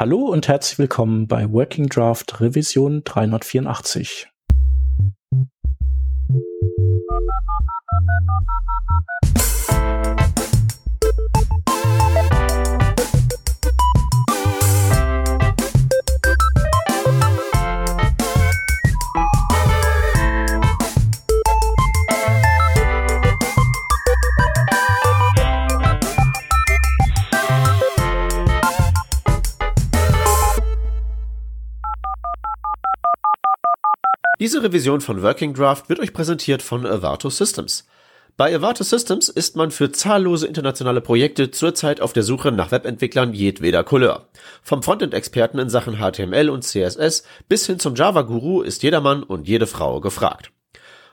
Hallo und herzlich willkommen bei Working Draft Revision 384. Diese Revision von Working Draft wird euch präsentiert von Avato Systems. Bei Avato Systems ist man für zahllose internationale Projekte zurzeit auf der Suche nach Webentwicklern jedweder Couleur. Vom Frontend-Experten in Sachen HTML und CSS bis hin zum Java-Guru ist jedermann und jede Frau gefragt.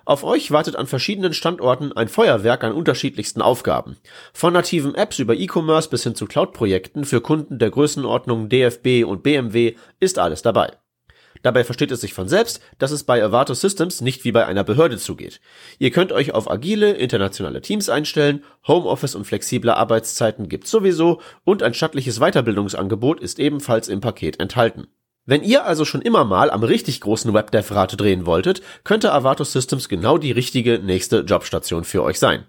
Auf euch wartet an verschiedenen Standorten ein Feuerwerk an unterschiedlichsten Aufgaben. Von nativen Apps über E-Commerce bis hin zu Cloud-Projekten für Kunden der Größenordnung DFB und BMW ist alles dabei. Dabei versteht es sich von selbst, dass es bei Avato Systems nicht wie bei einer Behörde zugeht. Ihr könnt euch auf agile, internationale Teams einstellen, Homeoffice und flexible Arbeitszeiten gibt's sowieso und ein stattliches Weiterbildungsangebot ist ebenfalls im Paket enthalten. Wenn ihr also schon immer mal am richtig großen Webdev-Rad drehen wolltet, könnte Avato Systems genau die richtige nächste Jobstation für euch sein.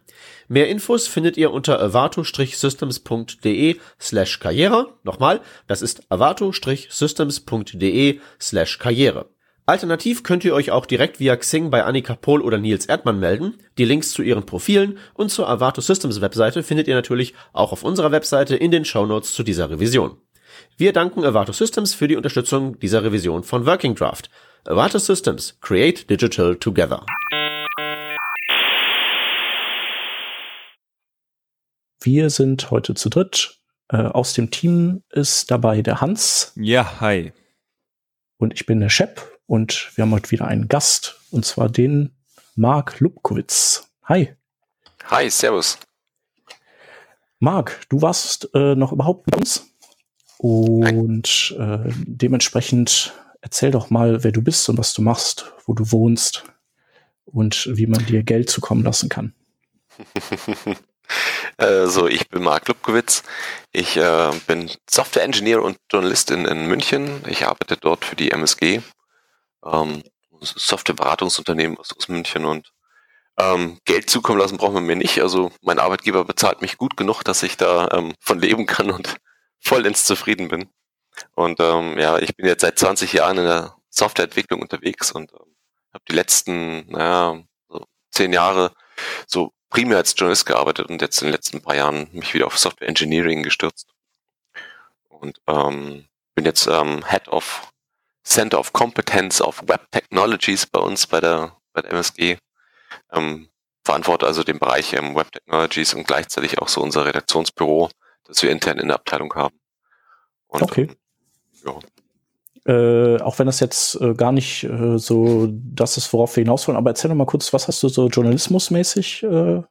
Mehr Infos findet ihr unter avato-systems.de slash karriere. Nochmal, das ist avato-systems.de slash karriere. Alternativ könnt ihr euch auch direkt via Xing bei Annika Pohl oder Nils Erdmann melden. Die Links zu ihren Profilen und zur Avato Systems Webseite findet ihr natürlich auch auf unserer Webseite in den Shownotes zu dieser Revision. Wir danken Avato Systems für die Unterstützung dieser Revision von Working Draft. Avato Systems, create digital together. Wir sind heute zu dritt. Äh, aus dem Team ist dabei der Hans. Ja, hi. Und ich bin der Shep und wir haben heute wieder einen Gast und zwar den Marc Lubkowitz. Hi. Hi, servus. Marc, du warst äh, noch überhaupt bei uns und äh, dementsprechend erzähl doch mal, wer du bist und was du machst, wo du wohnst und wie man dir Geld zukommen lassen kann. Also ich bin Marc Lubkowitz. Ich äh, bin Software Engineer und Journalist in, München. Ich arbeite dort für die MSG, ähm, Softwareberatungsunternehmen aus, aus München und ähm, Geld zukommen lassen braucht man mir nicht. Also mein Arbeitgeber bezahlt mich gut genug, dass ich da ähm, von leben kann und vollends zufrieden bin. Und ähm, ja, ich bin jetzt seit 20 Jahren in der Softwareentwicklung unterwegs und ähm, habe die letzten, naja, so zehn Jahre so primär als Journalist gearbeitet und jetzt in den letzten paar Jahren mich wieder auf Software Engineering gestürzt. Und ähm, bin jetzt ähm, Head of Center of Competence of Web Technologies bei uns bei der, bei der MSG. Ähm, verantworte also den Bereich ähm, Web Technologies und gleichzeitig auch so unser Redaktionsbüro, das wir intern in der Abteilung haben. Und, okay. Ähm, ja. Äh, auch wenn das jetzt äh, gar nicht äh, so das ist, worauf wir hinaus wollen, aber erzähl doch mal kurz, was hast du so journalismusmäßig äh,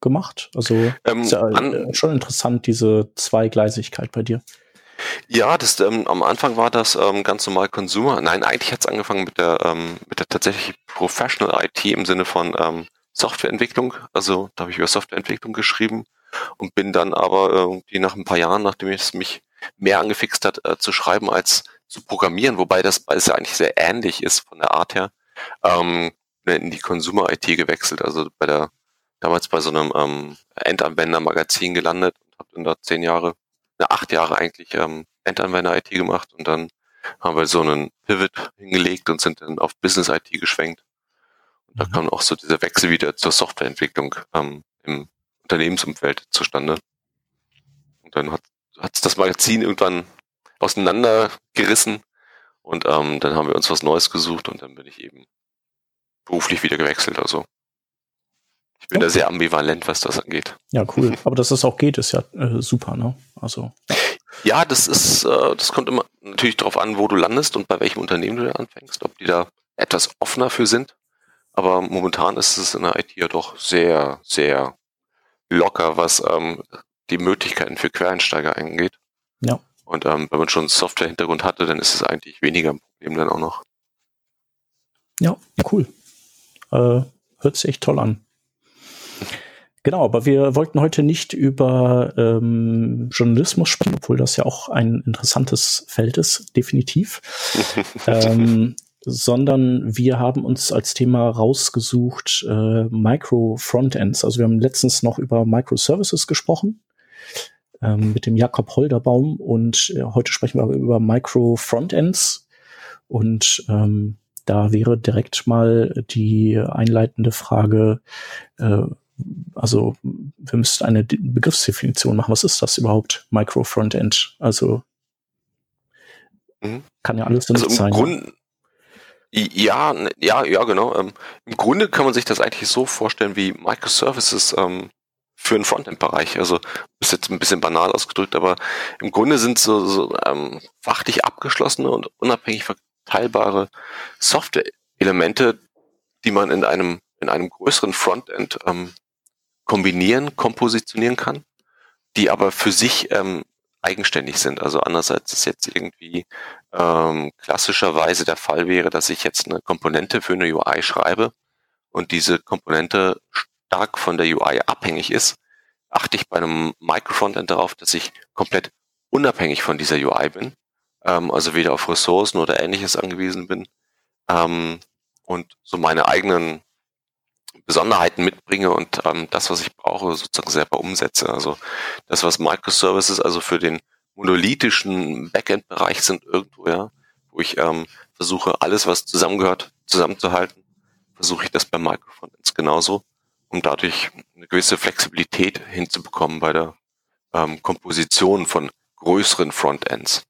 gemacht? Also ähm, ist ja an, äh, schon interessant, diese Zweigleisigkeit bei dir. Ja, das ähm, am Anfang war das ähm, ganz normal Consumer. Nein, eigentlich hat es angefangen mit der ähm, mit der tatsächlich Professional IT im Sinne von ähm, Softwareentwicklung. Also da habe ich über Softwareentwicklung geschrieben und bin dann aber irgendwie nach ein paar Jahren, nachdem es mich mehr angefixt hat, äh, zu schreiben als zu programmieren, wobei das beides ja eigentlich sehr ähnlich ist von der Art her, ähm, in die Consumer-IT gewechselt, also bei der damals bei so einem ähm, Endanwender-Magazin gelandet und habe dann da zehn Jahre, ne, acht Jahre eigentlich ähm, Endanwender-IT gemacht und dann haben wir so einen Pivot hingelegt und sind dann auf Business-IT geschwenkt. Und da mhm. kam auch so dieser Wechsel wieder zur Softwareentwicklung ähm, im Unternehmensumfeld zustande. Und dann hat hat das Magazin irgendwann auseinandergerissen und ähm, dann haben wir uns was Neues gesucht und dann bin ich eben beruflich wieder gewechselt. Also ich bin okay. da sehr ambivalent, was das angeht. Ja, cool. Aber dass das auch geht, ist ja äh, super, ne? Also. Ja, das ist, äh, das kommt immer natürlich darauf an, wo du landest und bei welchem Unternehmen du anfängst, ob die da etwas offener für sind. Aber momentan ist es in der IT ja doch sehr, sehr locker, was ähm, die Möglichkeiten für Quereinsteiger angeht. Ja. Und ähm, wenn man schon einen Software-Hintergrund hatte, dann ist es eigentlich weniger ein Problem dann auch noch. Ja, cool. Äh, hört sich echt toll an. Genau, aber wir wollten heute nicht über ähm, Journalismus sprechen, obwohl das ja auch ein interessantes Feld ist, definitiv. ähm, sondern wir haben uns als Thema rausgesucht äh, Micro-Frontends. Also wir haben letztens noch über Microservices gesprochen ähm, mit dem Jakob Holderbaum und äh, heute sprechen wir über Micro-Frontends und ähm, da wäre direkt mal die einleitende Frage, äh, also wir müssten eine Begriffsdefinition machen. Was ist das überhaupt, Micro-Frontend? Also mhm. kann ja alles also sein. Grund, ja, ja, ja, genau. Ähm, Im Grunde kann man sich das eigentlich so vorstellen wie Microservices ähm, für den Frontend-Bereich. Also ist jetzt ein bisschen banal ausgedrückt, aber im Grunde sind so, so ähm, fachlich abgeschlossene und unabhängig verteilbare Software-Elemente, die man in einem in einem größeren Frontend ähm, kombinieren, kompositionieren kann, die aber für sich ähm, eigenständig sind. Also andererseits ist jetzt irgendwie ähm, klassischerweise der Fall wäre, dass ich jetzt eine Komponente für eine UI schreibe und diese Komponente stark von der UI abhängig ist, achte ich bei einem Microfrontend darauf, dass ich komplett unabhängig von dieser UI bin, ähm, also weder auf Ressourcen oder ähnliches angewiesen bin ähm, und so meine eigenen Besonderheiten mitbringe und ähm, das, was ich brauche, sozusagen selber umsetze. Also das, was Microservices also für den monolithischen Backend-Bereich sind irgendwo, ja, wo ich ähm, versuche, alles, was zusammengehört, zusammenzuhalten, versuche ich das bei Microfrontends genauso, um dadurch eine gewisse Flexibilität hinzubekommen bei der ähm, Komposition von größeren Frontends.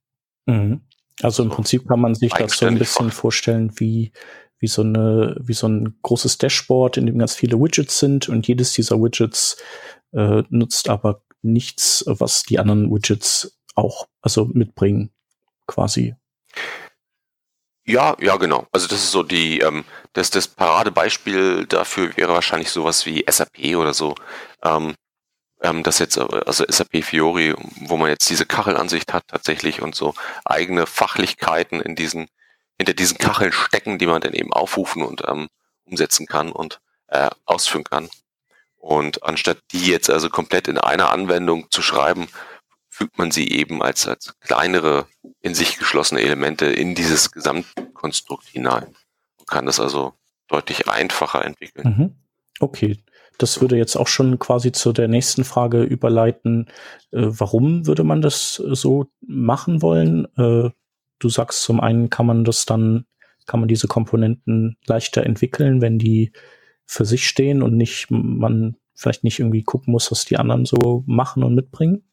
Mhm. Also im Prinzip kann man sich das so ein bisschen vorstellen wie wie so eine, wie so ein großes Dashboard, in dem ganz viele Widgets sind und jedes dieser Widgets äh, nutzt aber nichts, was die anderen Widgets auch also mitbringen, quasi. Ja, ja, genau. Also das ist so die, ähm, das, das Paradebeispiel dafür wäre wahrscheinlich sowas wie SAP oder so. Ähm, ähm, das jetzt, also SAP Fiori, wo man jetzt diese Kachelansicht hat tatsächlich und so eigene Fachlichkeiten in diesen hinter diesen Kacheln stecken, die man dann eben aufrufen und ähm, umsetzen kann und äh, ausführen kann. Und anstatt die jetzt also komplett in einer Anwendung zu schreiben, fügt man sie eben als, als kleinere, in sich geschlossene Elemente in dieses Gesamtkonstrukt hinein und kann das also deutlich einfacher entwickeln. Mhm. Okay. Das würde jetzt auch schon quasi zu der nächsten Frage überleiten. Äh, warum würde man das äh, so machen wollen? Äh, du sagst, zum einen kann man das dann, kann man diese Komponenten leichter entwickeln, wenn die für sich stehen und nicht, man vielleicht nicht irgendwie gucken muss, was die anderen so machen und mitbringen?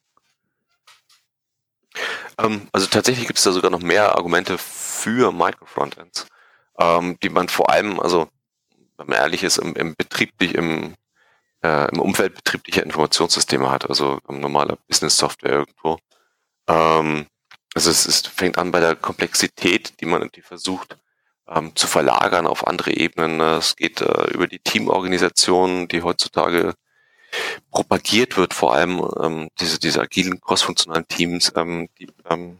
Ähm, also tatsächlich gibt es da sogar noch mehr Argumente für Microfrontends, ähm, die man vor allem, also wenn man ehrlich ist, im, im betrieblich, im, äh, im Umfeld betrieblicher Informationssysteme hat, also normaler Business-Software irgendwo. Ähm, also es ist, fängt an bei der Komplexität, die man irgendwie versucht ähm, zu verlagern auf andere Ebenen. Es geht äh, über die Teamorganisation, die heutzutage propagiert wird, vor allem ähm, diese, diese agilen crossfunktionalen Teams, ähm, die, ähm,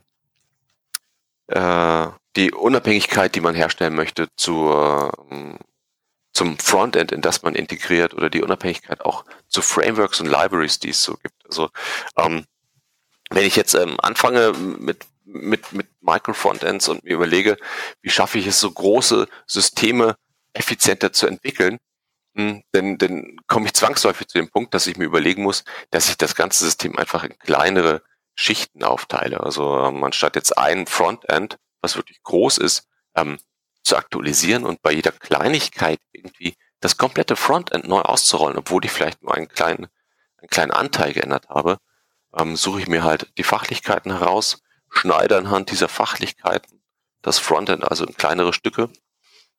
äh, die Unabhängigkeit, die man herstellen möchte zur, ähm, zum Frontend, in das man integriert, oder die Unabhängigkeit auch zu Frameworks und Libraries, die es so gibt. Also ähm, wenn ich jetzt ähm, anfange mit, mit, mit Micro-Frontends und mir überlege, wie schaffe ich es, so große Systeme effizienter zu entwickeln, denn, dann komme ich zwangsläufig zu dem Punkt, dass ich mir überlegen muss, dass ich das ganze System einfach in kleinere Schichten aufteile. Also ähm, anstatt jetzt ein Frontend, was wirklich groß ist, ähm, zu aktualisieren und bei jeder Kleinigkeit irgendwie das komplette Frontend neu auszurollen, obwohl ich vielleicht nur einen kleinen, einen kleinen Anteil geändert habe, ähm, suche ich mir halt die Fachlichkeiten heraus, schneide anhand dieser Fachlichkeiten das Frontend also in kleinere Stücke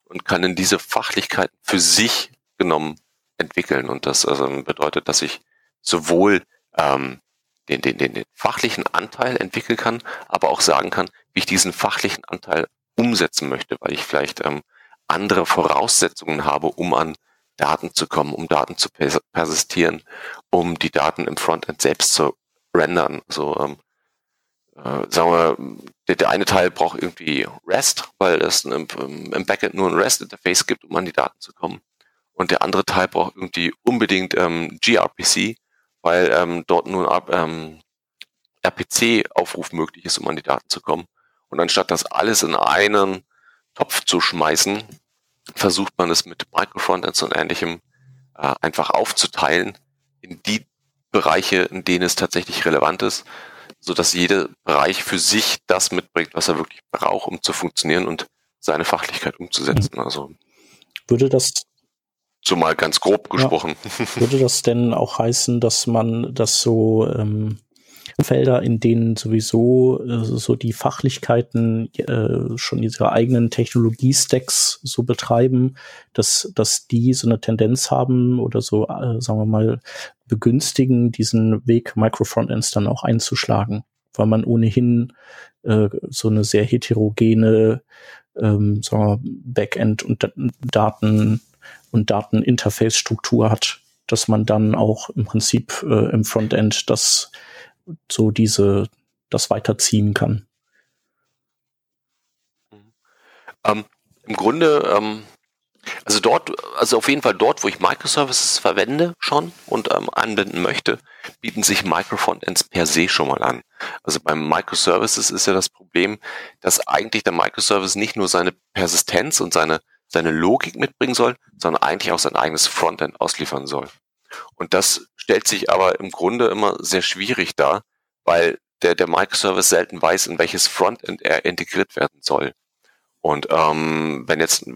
und kann in diese Fachlichkeiten für sich genommen entwickeln. Und das also bedeutet, dass ich sowohl ähm, den, den, den, den fachlichen Anteil entwickeln kann, aber auch sagen kann, wie ich diesen fachlichen Anteil umsetzen möchte, weil ich vielleicht ähm, andere Voraussetzungen habe, um an Daten zu kommen, um Daten zu persistieren, um die Daten im Frontend selbst zu rendern. So, ähm, äh, sagen wir, der, der eine Teil braucht irgendwie REST, weil es im, im Backend nur ein REST-Interface gibt, um an die Daten zu kommen. Und der andere Teil braucht irgendwie unbedingt ähm, gRPC, weil ähm, dort nun ab, ähm, RPC-Aufruf möglich ist, um an die Daten zu kommen. Und anstatt das alles in einen Topf zu schmeißen, versucht man es mit Microfrontends und ähnlichem äh, einfach aufzuteilen in die Bereiche, in denen es tatsächlich relevant ist, so dass jeder Bereich für sich das mitbringt, was er wirklich braucht, um zu funktionieren und seine Fachlichkeit umzusetzen. Also würde das so mal ganz grob gesprochen. Ja, würde das denn auch heißen, dass man das so ähm, Felder, in denen sowieso äh, so die Fachlichkeiten äh, schon ihre eigenen Technologie-Stacks so betreiben, dass, dass die so eine Tendenz haben oder so, äh, sagen wir mal, begünstigen, diesen Weg Microfrontends dann auch einzuschlagen, weil man ohnehin äh, so eine sehr heterogene ähm, sagen wir, Backend und Daten und Dateninterface-Struktur hat, dass man dann auch im Prinzip äh, im Frontend das so diese, das weiterziehen kann. Ähm, Im Grunde, ähm, also dort, also auf jeden Fall dort, wo ich Microservices verwende schon und ähm, anwenden möchte, bieten sich Microfrontends per se schon mal an. Also beim Microservices ist ja das Problem, dass eigentlich der Microservice nicht nur seine Persistenz und seine, seine Logik mitbringen soll, sondern eigentlich auch sein eigenes Frontend ausliefern soll. Und das stellt sich aber im Grunde immer sehr schwierig dar, weil der, der Microservice selten weiß, in welches Frontend er integriert werden soll. Und ähm, wenn jetzt,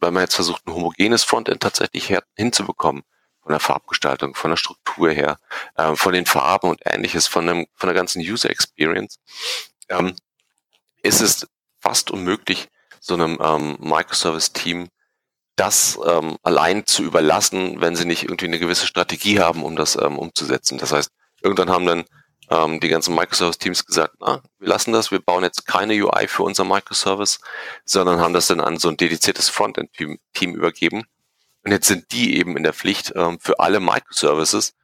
wenn man jetzt versucht, ein homogenes Frontend tatsächlich her, hinzubekommen, von der Farbgestaltung, von der Struktur her, äh, von den Farben und ähnliches, von, dem, von der ganzen User Experience, ähm, ist es fast unmöglich, so einem ähm, Microservice-Team das ähm, allein zu überlassen, wenn sie nicht irgendwie eine gewisse Strategie haben, um das ähm, umzusetzen. Das heißt, irgendwann haben dann ähm, die ganzen Microservice-Teams gesagt, na, wir lassen das, wir bauen jetzt keine UI für unser Microservice, sondern haben das dann an so ein dediziertes Frontend-Team übergeben. Und jetzt sind die eben in der Pflicht, ähm, für alle Microservices,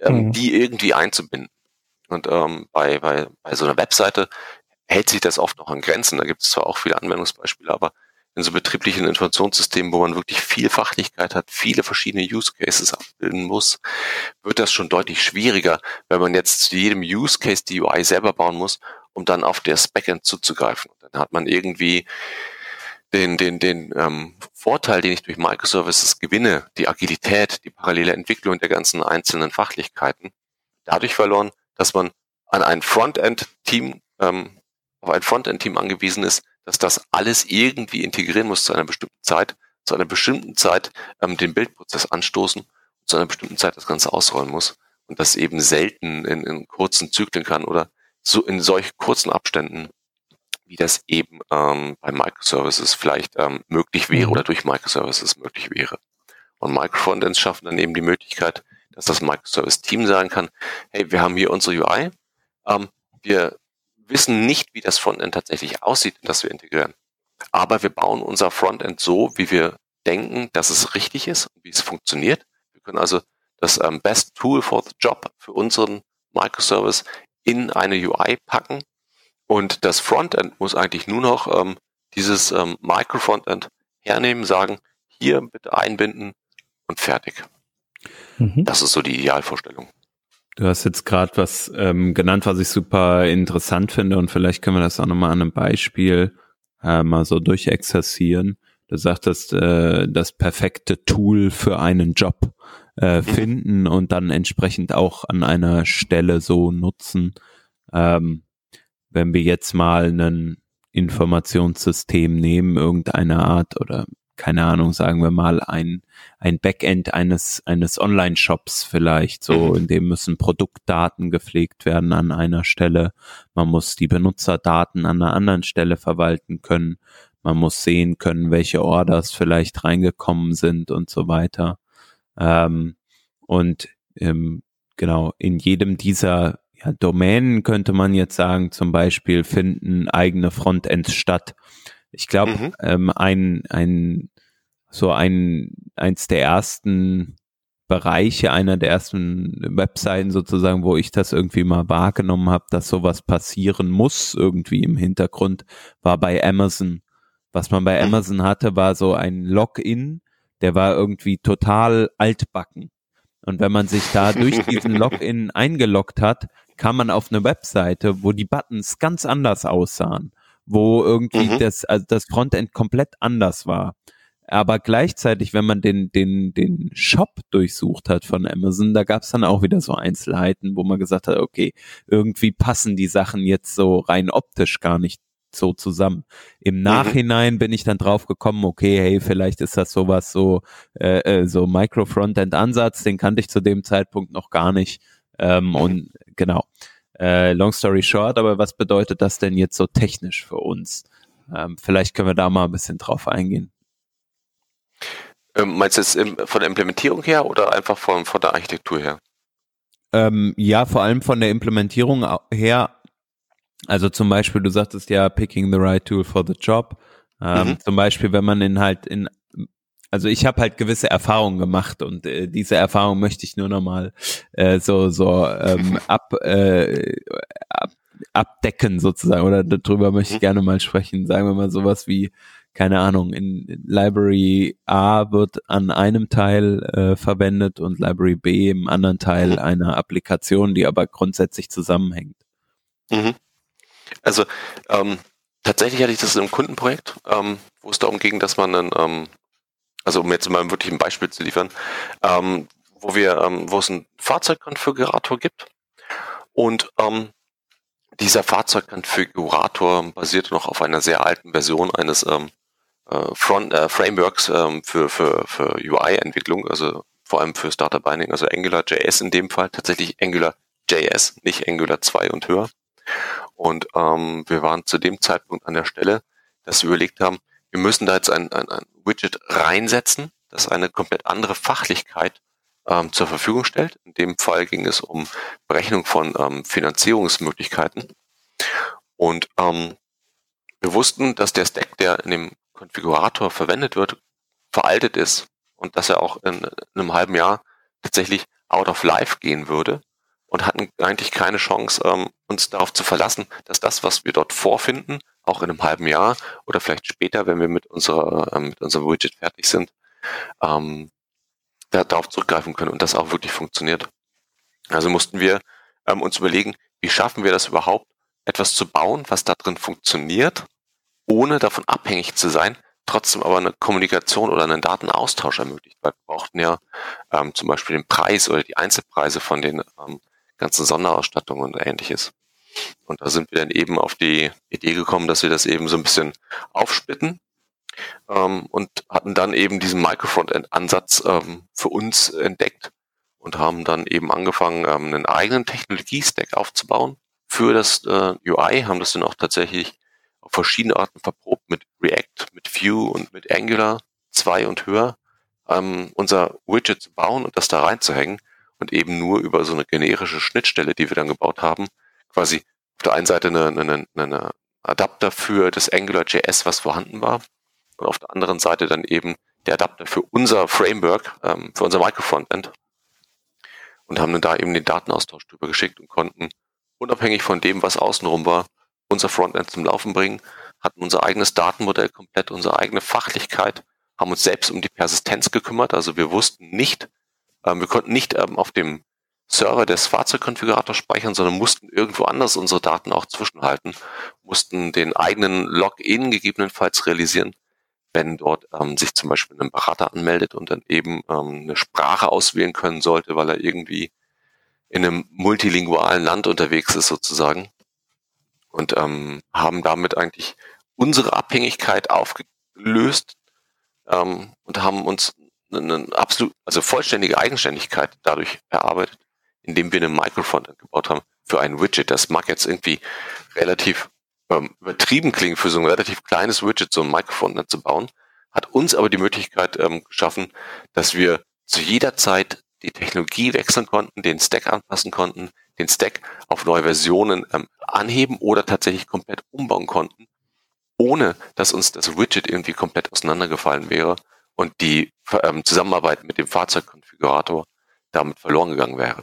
ähm, mhm. die irgendwie einzubinden. Und ähm, bei, bei, bei so einer Webseite hält sich das oft noch an Grenzen. Da gibt es zwar auch viele Anwendungsbeispiele, aber in so betrieblichen Informationssystemen, wo man wirklich viel Fachlichkeit hat, viele verschiedene Use Cases abbilden muss, wird das schon deutlich schwieriger, wenn man jetzt zu jedem Use Case die UI selber bauen muss, um dann auf das Backend zuzugreifen. Und dann hat man irgendwie den, den, den ähm, Vorteil, den ich durch Microservices gewinne, die Agilität, die parallele Entwicklung der ganzen einzelnen Fachlichkeiten, dadurch verloren, dass man an ein Frontend-Team, ähm, auf ein Frontend-Team angewiesen ist, dass das alles irgendwie integrieren muss zu einer bestimmten Zeit, zu einer bestimmten Zeit ähm, den Bildprozess anstoßen zu einer bestimmten Zeit das Ganze ausrollen muss und das eben selten in, in kurzen Zyklen kann oder so in solch kurzen Abständen, wie das eben ähm, bei Microservices vielleicht ähm, möglich wäre mhm. oder durch Microservices möglich wäre. Und Microfrontends schaffen dann eben die Möglichkeit, dass das Microservice-Team sagen kann, hey, wir haben hier unsere UI, ähm, wir wissen nicht, wie das Frontend tatsächlich aussieht, das wir integrieren. Aber wir bauen unser Frontend so, wie wir denken, dass es richtig ist und wie es funktioniert. Wir können also das ähm, Best Tool for the Job für unseren Microservice in eine UI packen und das Frontend muss eigentlich nur noch ähm, dieses ähm, Micro-Frontend hernehmen, sagen, hier bitte einbinden und fertig. Mhm. Das ist so die Idealvorstellung. Du hast jetzt gerade was ähm, genannt, was ich super interessant finde und vielleicht können wir das auch nochmal an einem Beispiel äh, mal so durchexerzieren. Du sagtest, äh, das perfekte Tool für einen Job äh, finden und dann entsprechend auch an einer Stelle so nutzen. Ähm, wenn wir jetzt mal ein Informationssystem nehmen, irgendeine Art oder keine Ahnung, sagen wir mal, ein, ein Backend eines, eines Online-Shops vielleicht, so, mhm. in dem müssen Produktdaten gepflegt werden an einer Stelle. Man muss die Benutzerdaten an einer anderen Stelle verwalten können. Man muss sehen können, welche Orders vielleicht reingekommen sind und so weiter. Ähm, und ähm, genau, in jedem dieser ja, Domänen könnte man jetzt sagen, zum Beispiel finden eigene Frontends statt. Ich glaube, mhm. ähm, ein, ein, so ein, eins der ersten Bereiche, einer der ersten Webseiten sozusagen, wo ich das irgendwie mal wahrgenommen habe, dass sowas passieren muss, irgendwie im Hintergrund, war bei Amazon. Was man bei mhm. Amazon hatte, war so ein Login, der war irgendwie total altbacken. Und wenn man sich da durch diesen Login eingeloggt hat, kam man auf eine Webseite, wo die Buttons ganz anders aussahen, wo irgendwie mhm. das, also das Frontend komplett anders war. Aber gleichzeitig, wenn man den, den, den Shop durchsucht hat von Amazon, da gab es dann auch wieder so Einzelheiten, wo man gesagt hat, okay, irgendwie passen die Sachen jetzt so rein optisch gar nicht so zusammen. Im mhm. Nachhinein bin ich dann drauf gekommen, okay, hey, vielleicht ist das sowas so, äh, äh so Micro-Frontend-Ansatz, den kannte ich zu dem Zeitpunkt noch gar nicht. Ähm. Und genau. Äh, long story short, aber was bedeutet das denn jetzt so technisch für uns? Ähm, vielleicht können wir da mal ein bisschen drauf eingehen. Ähm, meinst du jetzt von der Implementierung her oder einfach von, von der Architektur her? Ähm, ja, vor allem von der Implementierung her. Also zum Beispiel, du sagtest ja, picking the right tool for the job. Ähm, mhm. Zum Beispiel, wenn man in halt in also ich habe halt gewisse Erfahrungen gemacht und äh, diese Erfahrung möchte ich nur nochmal äh, so so ähm, ab, äh, ab, abdecken sozusagen oder darüber möchte ich mhm. gerne mal sprechen. Sagen wir mal sowas wie keine Ahnung, in Library A wird an einem Teil äh, verwendet und Library B im anderen Teil mhm. einer Applikation, die aber grundsätzlich zusammenhängt. Mhm. Also ähm, tatsächlich hatte ich das einem Kundenprojekt, ähm, wo es darum ging, dass man einen ähm, also um jetzt mal wirklich ein Beispiel zu liefern, ähm, wo wir, ähm, wo es einen Fahrzeugkonfigurator gibt und ähm, dieser Fahrzeugkonfigurator basiert noch auf einer sehr alten Version eines ähm, äh, Front äh, Frameworks ähm, für, für, für UI-Entwicklung, also vor allem für Starter Binding, also AngularJS in dem Fall, tatsächlich AngularJS, nicht Angular 2 und höher. Und ähm, wir waren zu dem Zeitpunkt an der Stelle, dass wir überlegt haben, wir müssen da jetzt ein, ein, ein Widget reinsetzen, das eine komplett andere Fachlichkeit ähm, zur Verfügung stellt. In dem Fall ging es um Berechnung von ähm, Finanzierungsmöglichkeiten. Und ähm, wir wussten, dass der Stack, der in dem Konfigurator verwendet wird, veraltet ist und dass er auch in, in einem halben Jahr tatsächlich out of life gehen würde und hatten eigentlich keine Chance, ähm, uns darauf zu verlassen, dass das, was wir dort vorfinden, auch in einem halben Jahr oder vielleicht später, wenn wir mit unserer ähm, mit unserem Widget fertig sind, ähm, darauf zurückgreifen können und das auch wirklich funktioniert. Also mussten wir ähm, uns überlegen, wie schaffen wir das überhaupt, etwas zu bauen, was da drin funktioniert, ohne davon abhängig zu sein, trotzdem aber eine Kommunikation oder einen Datenaustausch ermöglicht. Weil wir brauchten ja ähm, zum Beispiel den Preis oder die Einzelpreise von den ähm, ganzen Sonderausstattungen und ähnliches. Und da sind wir dann eben auf die Idee gekommen, dass wir das eben so ein bisschen aufsplitten ähm, und hatten dann eben diesen Microfrontend-Ansatz ähm, für uns entdeckt und haben dann eben angefangen, ähm, einen eigenen Technologie-Stack aufzubauen für das äh, UI, haben das dann auch tatsächlich auf verschiedene Arten verprobt mit React, mit Vue und mit Angular 2 und höher, ähm, unser Widget zu bauen und das da reinzuhängen und eben nur über so eine generische Schnittstelle, die wir dann gebaut haben, quasi auf der einen Seite eine, eine, eine Adapter für das AngularJS, was vorhanden war, und auf der anderen Seite dann eben der Adapter für unser Framework, ähm, für unser Microfrontend. Und haben dann da eben den Datenaustausch drüber geschickt und konnten unabhängig von dem, was außenrum war, unser Frontend zum Laufen bringen, hatten unser eigenes Datenmodell komplett, unsere eigene Fachlichkeit, haben uns selbst um die Persistenz gekümmert. Also wir wussten nicht, ähm, wir konnten nicht ähm, auf dem Server des Fahrzeugkonfigurators speichern, sondern mussten irgendwo anders unsere Daten auch zwischenhalten, mussten den eigenen Login gegebenenfalls realisieren, wenn dort ähm, sich zum Beispiel ein Berater anmeldet und dann eben ähm, eine Sprache auswählen können sollte, weil er irgendwie in einem multilingualen Land unterwegs ist sozusagen. Und ähm, haben damit eigentlich unsere Abhängigkeit aufgelöst ähm, und haben uns eine absolut, also vollständige Eigenständigkeit dadurch erarbeitet, indem wir eine Microfrontend gebaut haben für ein Widget. Das mag jetzt irgendwie relativ ähm, übertrieben klingen, für so ein relativ kleines Widget so ein Microfrontend zu bauen, hat uns aber die Möglichkeit ähm, geschaffen, dass wir zu jeder Zeit die Technologie wechseln konnten, den Stack anpassen konnten, den Stack auf neue Versionen ähm, anheben oder tatsächlich komplett umbauen konnten, ohne dass uns das Widget irgendwie komplett auseinandergefallen wäre und die ähm, Zusammenarbeit mit dem Fahrzeugkonfigurator damit verloren gegangen wäre.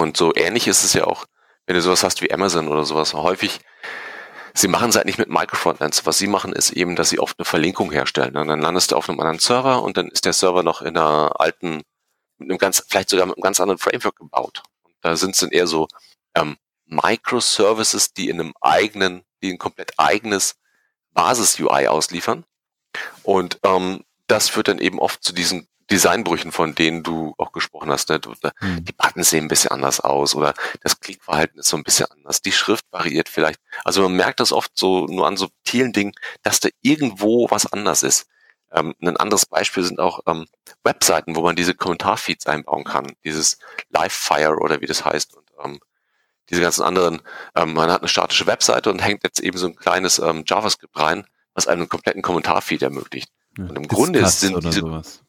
Und so ähnlich ist es ja auch, wenn du sowas hast wie Amazon oder sowas. Häufig sie machen es halt nicht mit Microfrontends. Was sie machen, ist eben, dass sie oft eine Verlinkung herstellen. Und dann landest du auf einem anderen Server und dann ist der Server noch in einer alten, mit einem ganz, vielleicht sogar mit einem ganz anderen Framework gebaut. Und da sind es dann eher so ähm, Microservices, die in einem eigenen, die ein komplett eigenes Basis-UI ausliefern. Und ähm, das führt dann eben oft zu diesen Designbrüchen, von denen du auch gesprochen hast. Ne? Hm. Die Buttons sehen ein bisschen anders aus oder das Klickverhalten ist so ein bisschen anders. Die Schrift variiert vielleicht. Also man merkt das oft so nur an subtilen Dingen, dass da irgendwo was anders ist. Ähm, ein anderes Beispiel sind auch ähm, Webseiten, wo man diese Kommentarfeeds einbauen kann. Dieses Livefire oder wie das heißt. Und ähm, diese ganzen anderen, ähm, man hat eine statische Webseite und hängt jetzt eben so ein kleines ähm, JavaScript rein, was einem einen kompletten Kommentarfeed ermöglicht. Ja, und im Grunde sind diese, sowas.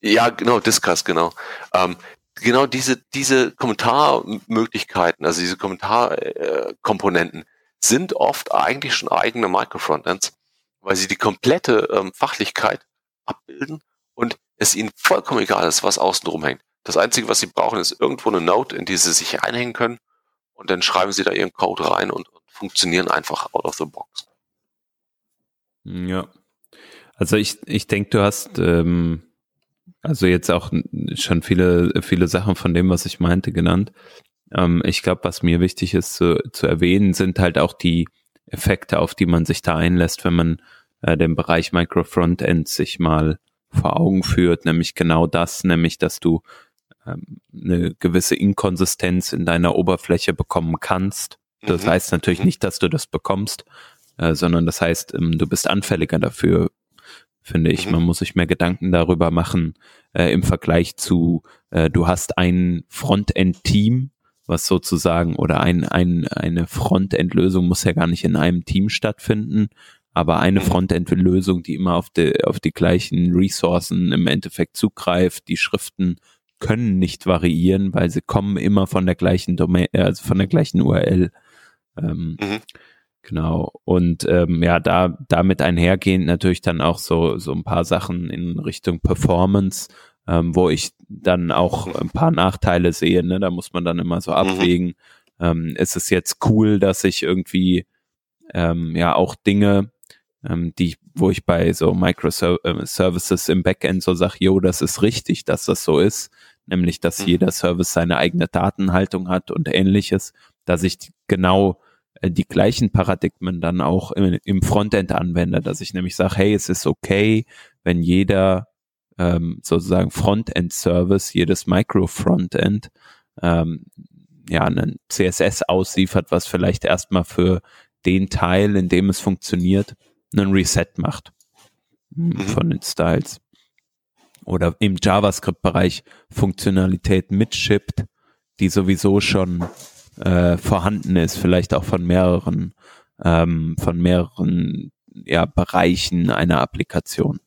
Ja, genau, Discuss, genau. Ähm, genau diese, diese Kommentarmöglichkeiten, also diese Kommentarkomponenten, sind oft eigentlich schon eigene Microfrontends, weil sie die komplette ähm, Fachlichkeit abbilden und es ihnen vollkommen egal ist, was außen drum hängt. Das Einzige, was sie brauchen, ist irgendwo eine Note, in die sie sich einhängen können und dann schreiben sie da ihren Code rein und, und funktionieren einfach out of the box. Ja. Also ich, ich denke, du hast ähm, also jetzt auch schon viele, viele Sachen von dem, was ich meinte, genannt. Ähm, ich glaube, was mir wichtig ist zu, zu erwähnen, sind halt auch die Effekte, auf die man sich da einlässt, wenn man äh, den Bereich Micro Frontend sich mal vor Augen führt, nämlich genau das, nämlich dass du ähm, eine gewisse Inkonsistenz in deiner Oberfläche bekommen kannst. Das mhm. heißt natürlich mhm. nicht, dass du das bekommst, äh, sondern das heißt, ähm, du bist anfälliger dafür, finde ich. Mhm. Man muss sich mehr Gedanken darüber machen äh, im Vergleich zu, äh, du hast ein Frontend-Team, was sozusagen, oder ein, ein, eine Frontend-Lösung muss ja gar nicht in einem Team stattfinden, aber eine mhm. Frontend-Lösung, die immer auf die, auf die gleichen Ressourcen im Endeffekt zugreift, die Schriften können nicht variieren, weil sie kommen immer von der gleichen Domain, also von der gleichen URL. Ähm, mhm. Genau. Und ähm, ja, da damit einhergehend natürlich dann auch so, so ein paar Sachen in Richtung Performance, ähm, wo ich dann auch ein paar Nachteile sehe. Ne? Da muss man dann immer so mhm. abwägen. Mhm. Ähm, ist es jetzt cool, dass ich irgendwie ähm, ja auch Dinge, ähm, die, wo ich bei so Microservices im Backend so sage, jo, das ist richtig, dass das so ist, nämlich dass mhm. jeder Service seine eigene Datenhaltung hat und ähnliches, dass ich genau äh, die gleichen Paradigmen dann auch im, im Frontend anwende, dass ich nämlich sage, hey, es ist okay, wenn jeder ähm, sozusagen Frontend-Service, jedes Micro-Frontend ähm, ja einen CSS ausliefert, was vielleicht erstmal für den Teil, in dem es funktioniert, einen Reset macht hm, mhm. von den Styles. Oder im JavaScript-Bereich Funktionalität mitschippt, die sowieso schon äh, vorhanden ist, vielleicht auch von mehreren, ähm, von mehreren ja, Bereichen einer Applikation.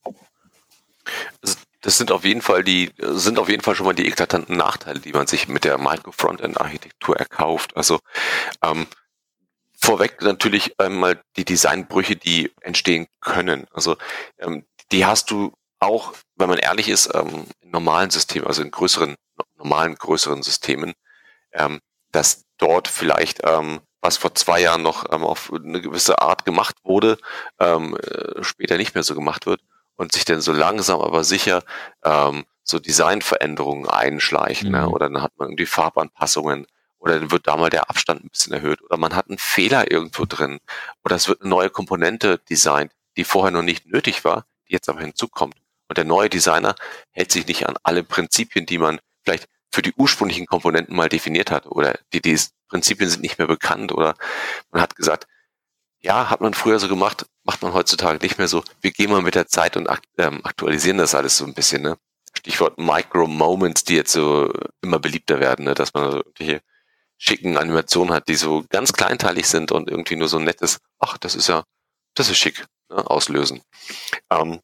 Das sind auf jeden Fall die, sind auf jeden Fall schon mal die eklatanten Nachteile, die man sich mit der Micro-Frontend-Architektur erkauft. Also ähm, vorweg natürlich einmal die Designbrüche, die entstehen können. Also ähm, die hast du auch, wenn man ehrlich ist, ähm, in normalen Systemen, also in größeren, normalen, größeren Systemen, ähm, dass dort vielleicht, ähm, was vor zwei Jahren noch ähm, auf eine gewisse Art gemacht wurde, ähm, äh, später nicht mehr so gemacht wird und sich dann so langsam aber sicher ähm, so Designveränderungen einschleichen. Ne? Mhm. Ne? Oder dann hat man irgendwie Farbanpassungen oder dann wird da mal der Abstand ein bisschen erhöht oder man hat einen Fehler irgendwo drin oder es wird eine neue Komponente designt, die vorher noch nicht nötig war, die jetzt aber hinzukommt. Und der neue Designer hält sich nicht an alle Prinzipien, die man vielleicht für die ursprünglichen Komponenten mal definiert hat oder die, die Prinzipien sind nicht mehr bekannt oder man hat gesagt, ja, hat man früher so gemacht, macht man heutzutage nicht mehr so. Wir gehen mal mit der Zeit und ähm, aktualisieren das alles so ein bisschen. Ne? Stichwort Micro-Moments, die jetzt so immer beliebter werden, ne? dass man also irgendwelche schicken Animationen hat, die so ganz kleinteilig sind und irgendwie nur so nettes, ach, das ist ja, das ist schick, ne? auslösen. Ähm,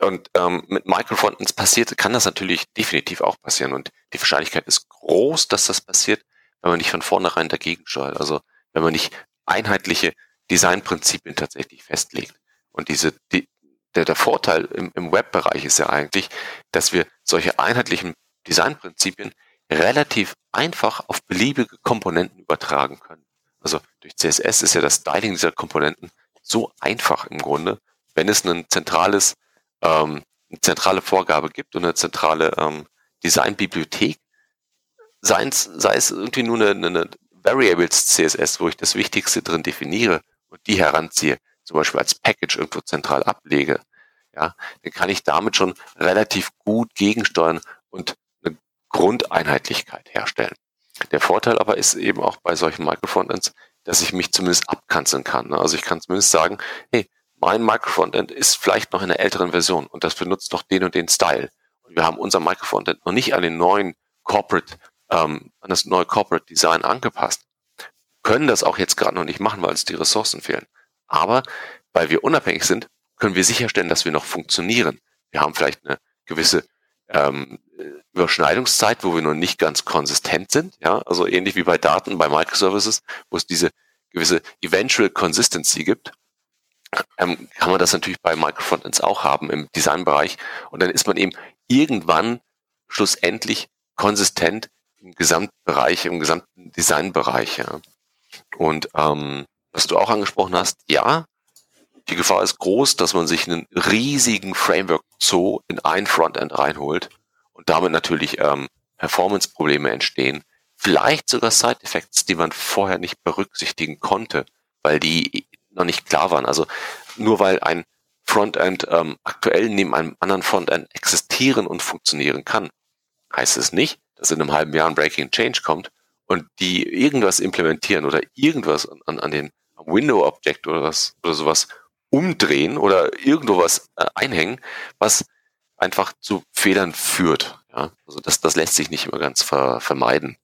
und ähm, mit Microfrontends passiert, kann das natürlich definitiv auch passieren. Und die Wahrscheinlichkeit ist groß, dass das passiert, wenn man nicht von vornherein dagegen steuert. Also wenn man nicht einheitliche Designprinzipien tatsächlich festlegt. Und diese, die, der, der Vorteil im, im Webbereich ist ja eigentlich, dass wir solche einheitlichen Designprinzipien relativ einfach auf beliebige Komponenten übertragen können. Also durch CSS ist ja das Styling dieser Komponenten so einfach im Grunde, wenn es ein zentrales, ähm, eine zentrale Vorgabe gibt und eine zentrale ähm, Designbibliothek, sei es, sei es irgendwie nur eine, eine Variables CSS, wo ich das Wichtigste drin definiere und die heranziehe, zum Beispiel als Package irgendwo zentral ablege, ja, dann kann ich damit schon relativ gut gegensteuern und eine Grundeinheitlichkeit herstellen. Der Vorteil aber ist eben auch bei solchen Microfrontends, dass ich mich zumindest abkanzeln kann. Ne? Also ich kann zumindest sagen, hey, mein Microfrontend ist vielleicht noch in einer älteren Version und das benutzt noch den und den Style. Und wir haben unser Microfrontend noch nicht an den neuen Corporate, ähm, an das neue Corporate Design angepasst. Können das auch jetzt gerade noch nicht machen, weil uns die Ressourcen fehlen. Aber weil wir unabhängig sind, können wir sicherstellen, dass wir noch funktionieren. Wir haben vielleicht eine gewisse ähm, Überschneidungszeit, wo wir noch nicht ganz konsistent sind. Ja, also ähnlich wie bei Daten, bei Microservices, wo es diese gewisse Eventual Consistency gibt, ähm, kann man das natürlich bei Microfrontends auch haben im Designbereich. Und dann ist man eben irgendwann schlussendlich konsistent im Gesamtbereich, im gesamten Designbereich. Ja. Und ähm, was du auch angesprochen hast, ja, die Gefahr ist groß, dass man sich einen riesigen Framework-Zoo in ein Frontend reinholt und damit natürlich ähm, Performance-Probleme entstehen. Vielleicht sogar Side-Effects, die man vorher nicht berücksichtigen konnte, weil die noch nicht klar waren. Also nur weil ein Frontend ähm, aktuell neben einem anderen Frontend existieren und funktionieren kann, heißt es nicht, dass in einem halben Jahr ein Breaking Change kommt und die irgendwas implementieren oder irgendwas an, an den Window Object oder was oder sowas umdrehen oder irgendwo was äh, einhängen, was einfach zu Fehlern führt. Ja? Also das, das lässt sich nicht immer ganz ver, vermeiden.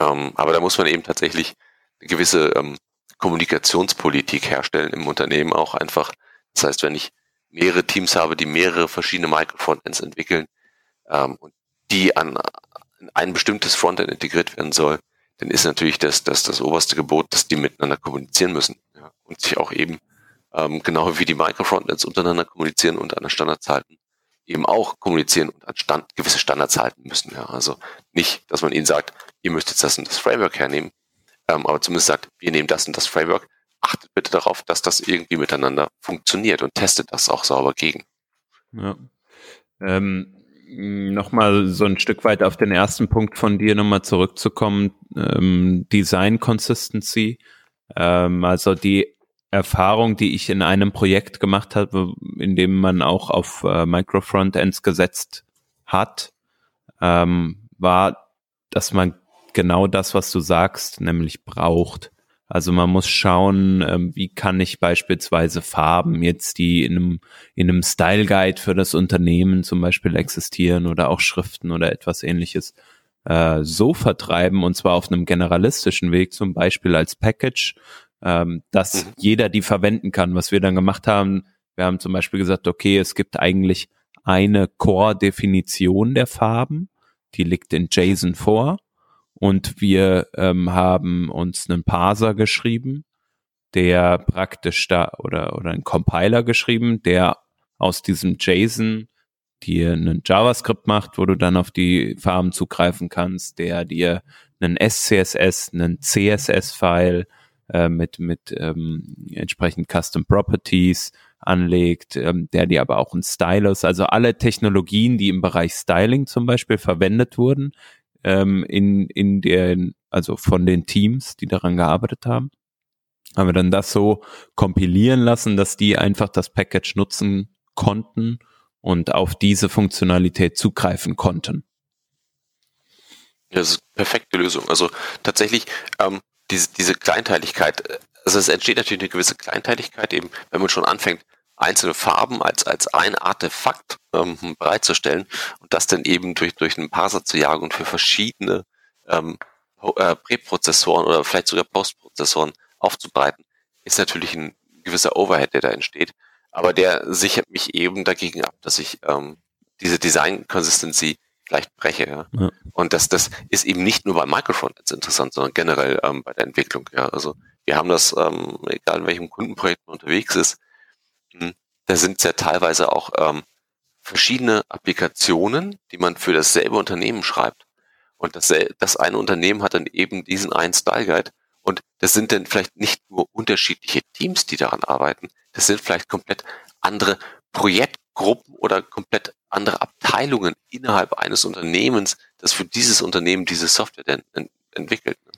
Ähm, aber da muss man eben tatsächlich eine gewisse ähm, Kommunikationspolitik herstellen im Unternehmen auch einfach. Das heißt, wenn ich mehrere Teams habe, die mehrere verschiedene Microfrontends entwickeln ähm, und die an, ein bestimmtes Frontend integriert werden soll, dann ist natürlich das, das, das oberste Gebot, dass die miteinander kommunizieren müssen ja, und sich auch eben ähm, genau wie die Microfrontends untereinander kommunizieren und an Standards halten, eben auch kommunizieren und an Stand, gewisse Standards halten müssen. Ja. Also nicht, dass man ihnen sagt, ihr müsst jetzt das und das Framework hernehmen, ähm, aber zumindest sagt, wir nehmen das und das Framework, achtet bitte darauf, dass das irgendwie miteinander funktioniert und testet das auch sauber gegen. Ja. Ähm, nochmal so ein Stück weit auf den ersten Punkt von dir nochmal zurückzukommen, ähm, Design Consistency. Ähm, also die Erfahrung, die ich in einem Projekt gemacht habe, in dem man auch auf äh, Microfrontends gesetzt hat, ähm, war, dass man genau das, was du sagst, nämlich braucht. Also man muss schauen, ähm, wie kann ich beispielsweise Farben jetzt, die in einem, in einem Style Guide für das Unternehmen zum Beispiel existieren oder auch Schriften oder etwas ähnliches, äh, so vertreiben und zwar auf einem generalistischen Weg, zum Beispiel als Package, ähm, dass mhm. jeder die verwenden kann. Was wir dann gemacht haben, wir haben zum Beispiel gesagt, okay, es gibt eigentlich eine Core-Definition der Farben, die liegt in JSON vor und wir ähm, haben uns einen Parser geschrieben, der praktisch da oder oder einen Compiler geschrieben, der aus diesem JSON dir einen JavaScript macht, wo du dann auf die Farben zugreifen kannst, der dir einen SCSS, einen CSS-File äh, mit, mit ähm, entsprechend Custom Properties anlegt, ähm, der dir aber auch ein Stylus, also alle Technologien, die im Bereich Styling zum Beispiel verwendet wurden, ähm, in, in den, also von den Teams, die daran gearbeitet haben, haben wir dann das so kompilieren lassen, dass die einfach das Package nutzen konnten und auf diese Funktionalität zugreifen konnten. Das ist eine perfekte Lösung. Also tatsächlich, ähm, diese, diese Kleinteiligkeit, also es entsteht natürlich eine gewisse Kleinteiligkeit eben, wenn man schon anfängt, einzelne Farben als, als ein Artefakt ähm, bereitzustellen und das dann eben durch, durch einen Parser zu jagen und für verschiedene ähm, äh, Präprozessoren oder vielleicht sogar Postprozessoren aufzubereiten, ist natürlich ein gewisser Overhead, der da entsteht. Aber der sichert mich eben dagegen ab, dass ich ähm, diese Design Consistency vielleicht breche. Ja? ja. Und das, das ist eben nicht nur bei Microfrontends interessant, sondern generell ähm, bei der Entwicklung. Ja? Also wir haben das, ähm, egal in welchem Kundenprojekt man unterwegs ist, da sind ja teilweise auch ähm, verschiedene Applikationen, die man für dasselbe Unternehmen schreibt. Und das, das eine Unternehmen hat dann eben diesen einen Style Guide Und das sind dann vielleicht nicht nur unterschiedliche Teams, die daran arbeiten, das sind vielleicht komplett andere Projektgruppen oder komplett andere Abteilungen innerhalb eines Unternehmens, das für dieses Unternehmen diese Software denn entwickelt. Ne?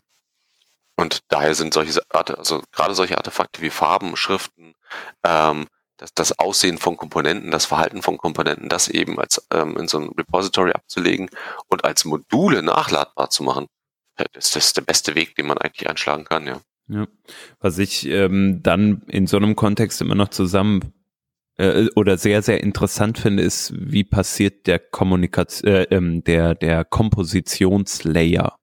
Und daher sind solche, also gerade solche Artefakte wie Farben, Schriften, ähm, das, das Aussehen von Komponenten, das Verhalten von Komponenten, das eben als ähm, in so einem Repository abzulegen und als Module nachladbar zu machen, das, das ist der beste Weg, den man eigentlich einschlagen kann, ja. Ja. Was ich ähm, dann in so einem Kontext immer noch zusammen äh, oder sehr, sehr interessant finde, ist, wie passiert der Kommunikation, äh, ähm, der, der Kompositionslayer.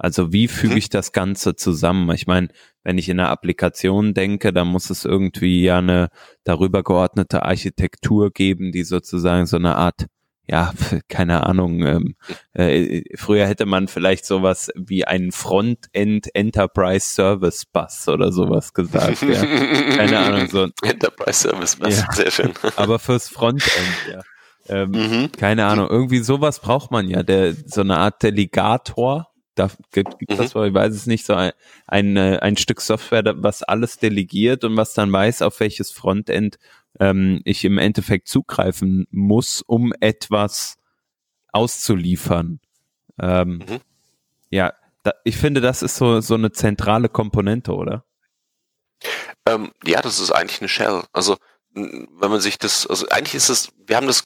Also wie füge mhm. ich das Ganze zusammen? Ich meine, wenn ich in einer Applikation denke, dann muss es irgendwie ja eine darüber geordnete Architektur geben, die sozusagen so eine Art ja, keine Ahnung, ähm, äh, früher hätte man vielleicht sowas wie einen Frontend Enterprise Service Bus oder sowas gesagt, ja. Keine Ahnung, so. Enterprise Service Bus, ja. sehr schön. Aber fürs Frontend, ja. Ähm, mhm. Keine Ahnung, irgendwie sowas braucht man ja, der, so eine Art Delegator, da gibt es mhm. ich weiß es nicht, so ein, ein, äh, ein Stück Software, was alles delegiert und was dann weiß, auf welches Frontend ähm, ich im Endeffekt zugreifen muss, um etwas auszuliefern. Ähm, mhm. Ja, da, ich finde, das ist so, so eine zentrale Komponente, oder? Ähm, ja, das ist eigentlich eine Shell. Also, wenn man sich das, also eigentlich ist es, wir haben das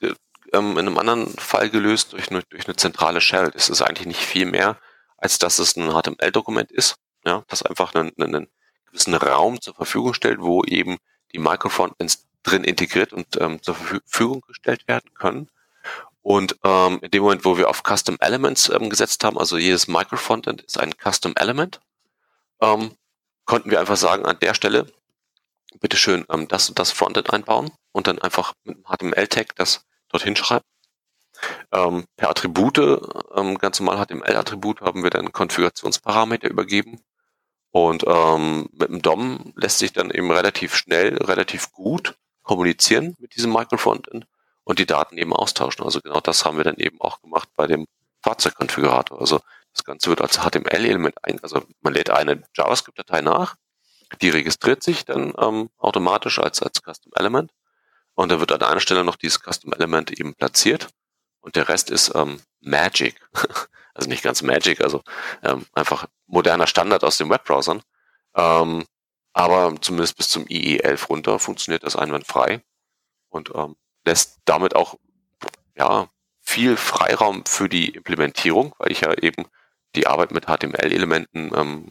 ähm, in einem anderen Fall gelöst durch eine, durch eine zentrale Shell. Das ist eigentlich nicht viel mehr, als dass es ein HTML-Dokument ist, ja, das einfach einen, einen gewissen Raum zur Verfügung stellt, wo eben die Microfrontends drin integriert und ähm, zur Verfügung gestellt werden können. Und ähm, in dem Moment, wo wir auf Custom Elements ähm, gesetzt haben, also jedes Microfrontend ist ein Custom Element, ähm, konnten wir einfach sagen, an der Stelle, bitteschön, ähm, das und das Frontend einbauen und dann einfach mit einem HTML-Tag das dorthin schreiben. Ähm, per Attribute, ähm, ganz normal HTML-Attribut, haben wir dann Konfigurationsparameter übergeben. Und ähm, mit dem DOM lässt sich dann eben relativ schnell, relativ gut kommunizieren mit diesem Microfrontend und die Daten eben austauschen. Also genau das haben wir dann eben auch gemacht bei dem Fahrzeugkonfigurator. Also das Ganze wird als HTML-Element ein, also man lädt eine JavaScript-Datei nach, die registriert sich dann ähm, automatisch als, als Custom Element und da wird an einer Stelle noch dieses Custom Element eben platziert und der Rest ist ähm, Magic. also nicht ganz Magic, also ähm, einfach moderner Standard aus den Webbrowsern. Ähm, aber zumindest bis zum IE11 runter funktioniert das einwandfrei und ähm, lässt damit auch ja viel Freiraum für die Implementierung, weil ich ja eben die Arbeit mit HTML-Elementen, ähm,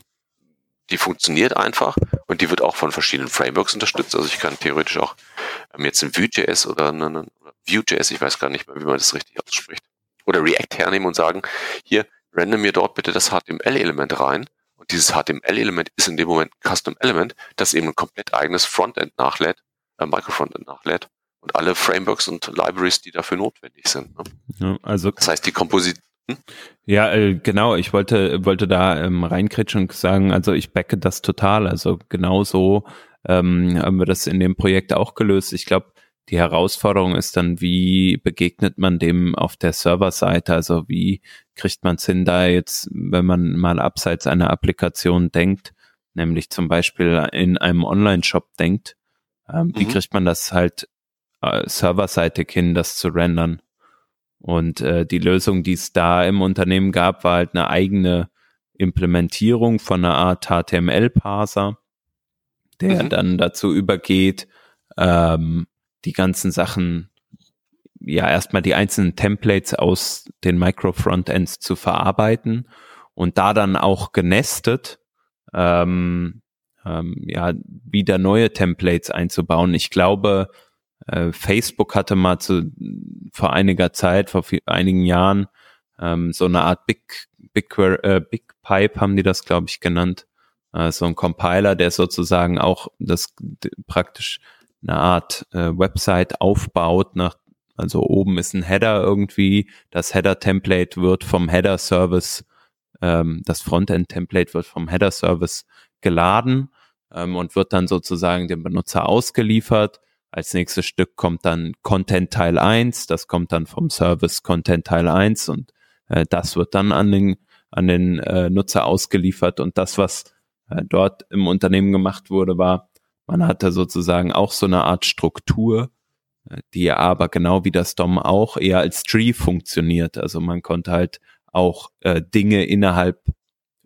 die funktioniert einfach und die wird auch von verschiedenen Frameworks unterstützt. Also ich kann theoretisch auch ähm, jetzt ein Vue.js oder einen Vue.js, ich weiß gar nicht mehr, wie man das richtig ausspricht, oder React hernehmen und sagen, hier, render mir dort bitte das HTML-Element rein und dieses HTML-Element ist in dem Moment ein Custom-Element, das eben ein komplett eigenes Frontend nachlädt, äh, Microfrontend nachlädt und alle Frameworks und Libraries, die dafür notwendig sind. Ne? Ja, also das heißt, die Komposition hm? ja, äh, genau. Ich wollte wollte da ähm, reinkritschen und sagen, also ich backe das total. Also genau so ähm, haben wir das in dem Projekt auch gelöst. Ich glaube, die Herausforderung ist dann, wie begegnet man dem auf der Serverseite? Also wie kriegt man es hin, da jetzt, wenn man mal abseits einer Applikation denkt, nämlich zum Beispiel in einem Online-Shop denkt, ähm, mhm. wie kriegt man das halt äh, serverseitig hin, das zu rendern? Und äh, die Lösung, die es da im Unternehmen gab, war halt eine eigene Implementierung von einer Art HTML-Parser, der mhm. dann dazu übergeht, ähm, die ganzen Sachen, ja, erstmal die einzelnen Templates aus den Micro-Frontends zu verarbeiten und da dann auch genestet, ähm, ähm, ja, wieder neue Templates einzubauen. Ich glaube, äh, Facebook hatte mal zu, vor einiger Zeit, vor viel, einigen Jahren, ähm, so eine Art Big, Big, äh, Big Pipe haben die das, glaube ich, genannt. Äh, so ein Compiler, der sozusagen auch das praktisch eine Art äh, Website aufbaut, nach, also oben ist ein Header irgendwie, das Header-Template wird vom Header-Service, ähm, das Frontend-Template wird vom Header-Service geladen ähm, und wird dann sozusagen dem Benutzer ausgeliefert. Als nächstes Stück kommt dann Content Teil 1, das kommt dann vom Service Content Teil 1 und äh, das wird dann an den, an den äh, Nutzer ausgeliefert und das, was äh, dort im Unternehmen gemacht wurde, war, man hatte sozusagen auch so eine Art Struktur, äh, die aber genau wie das DOM auch eher als Tree funktioniert. Also man konnte halt auch äh, Dinge innerhalb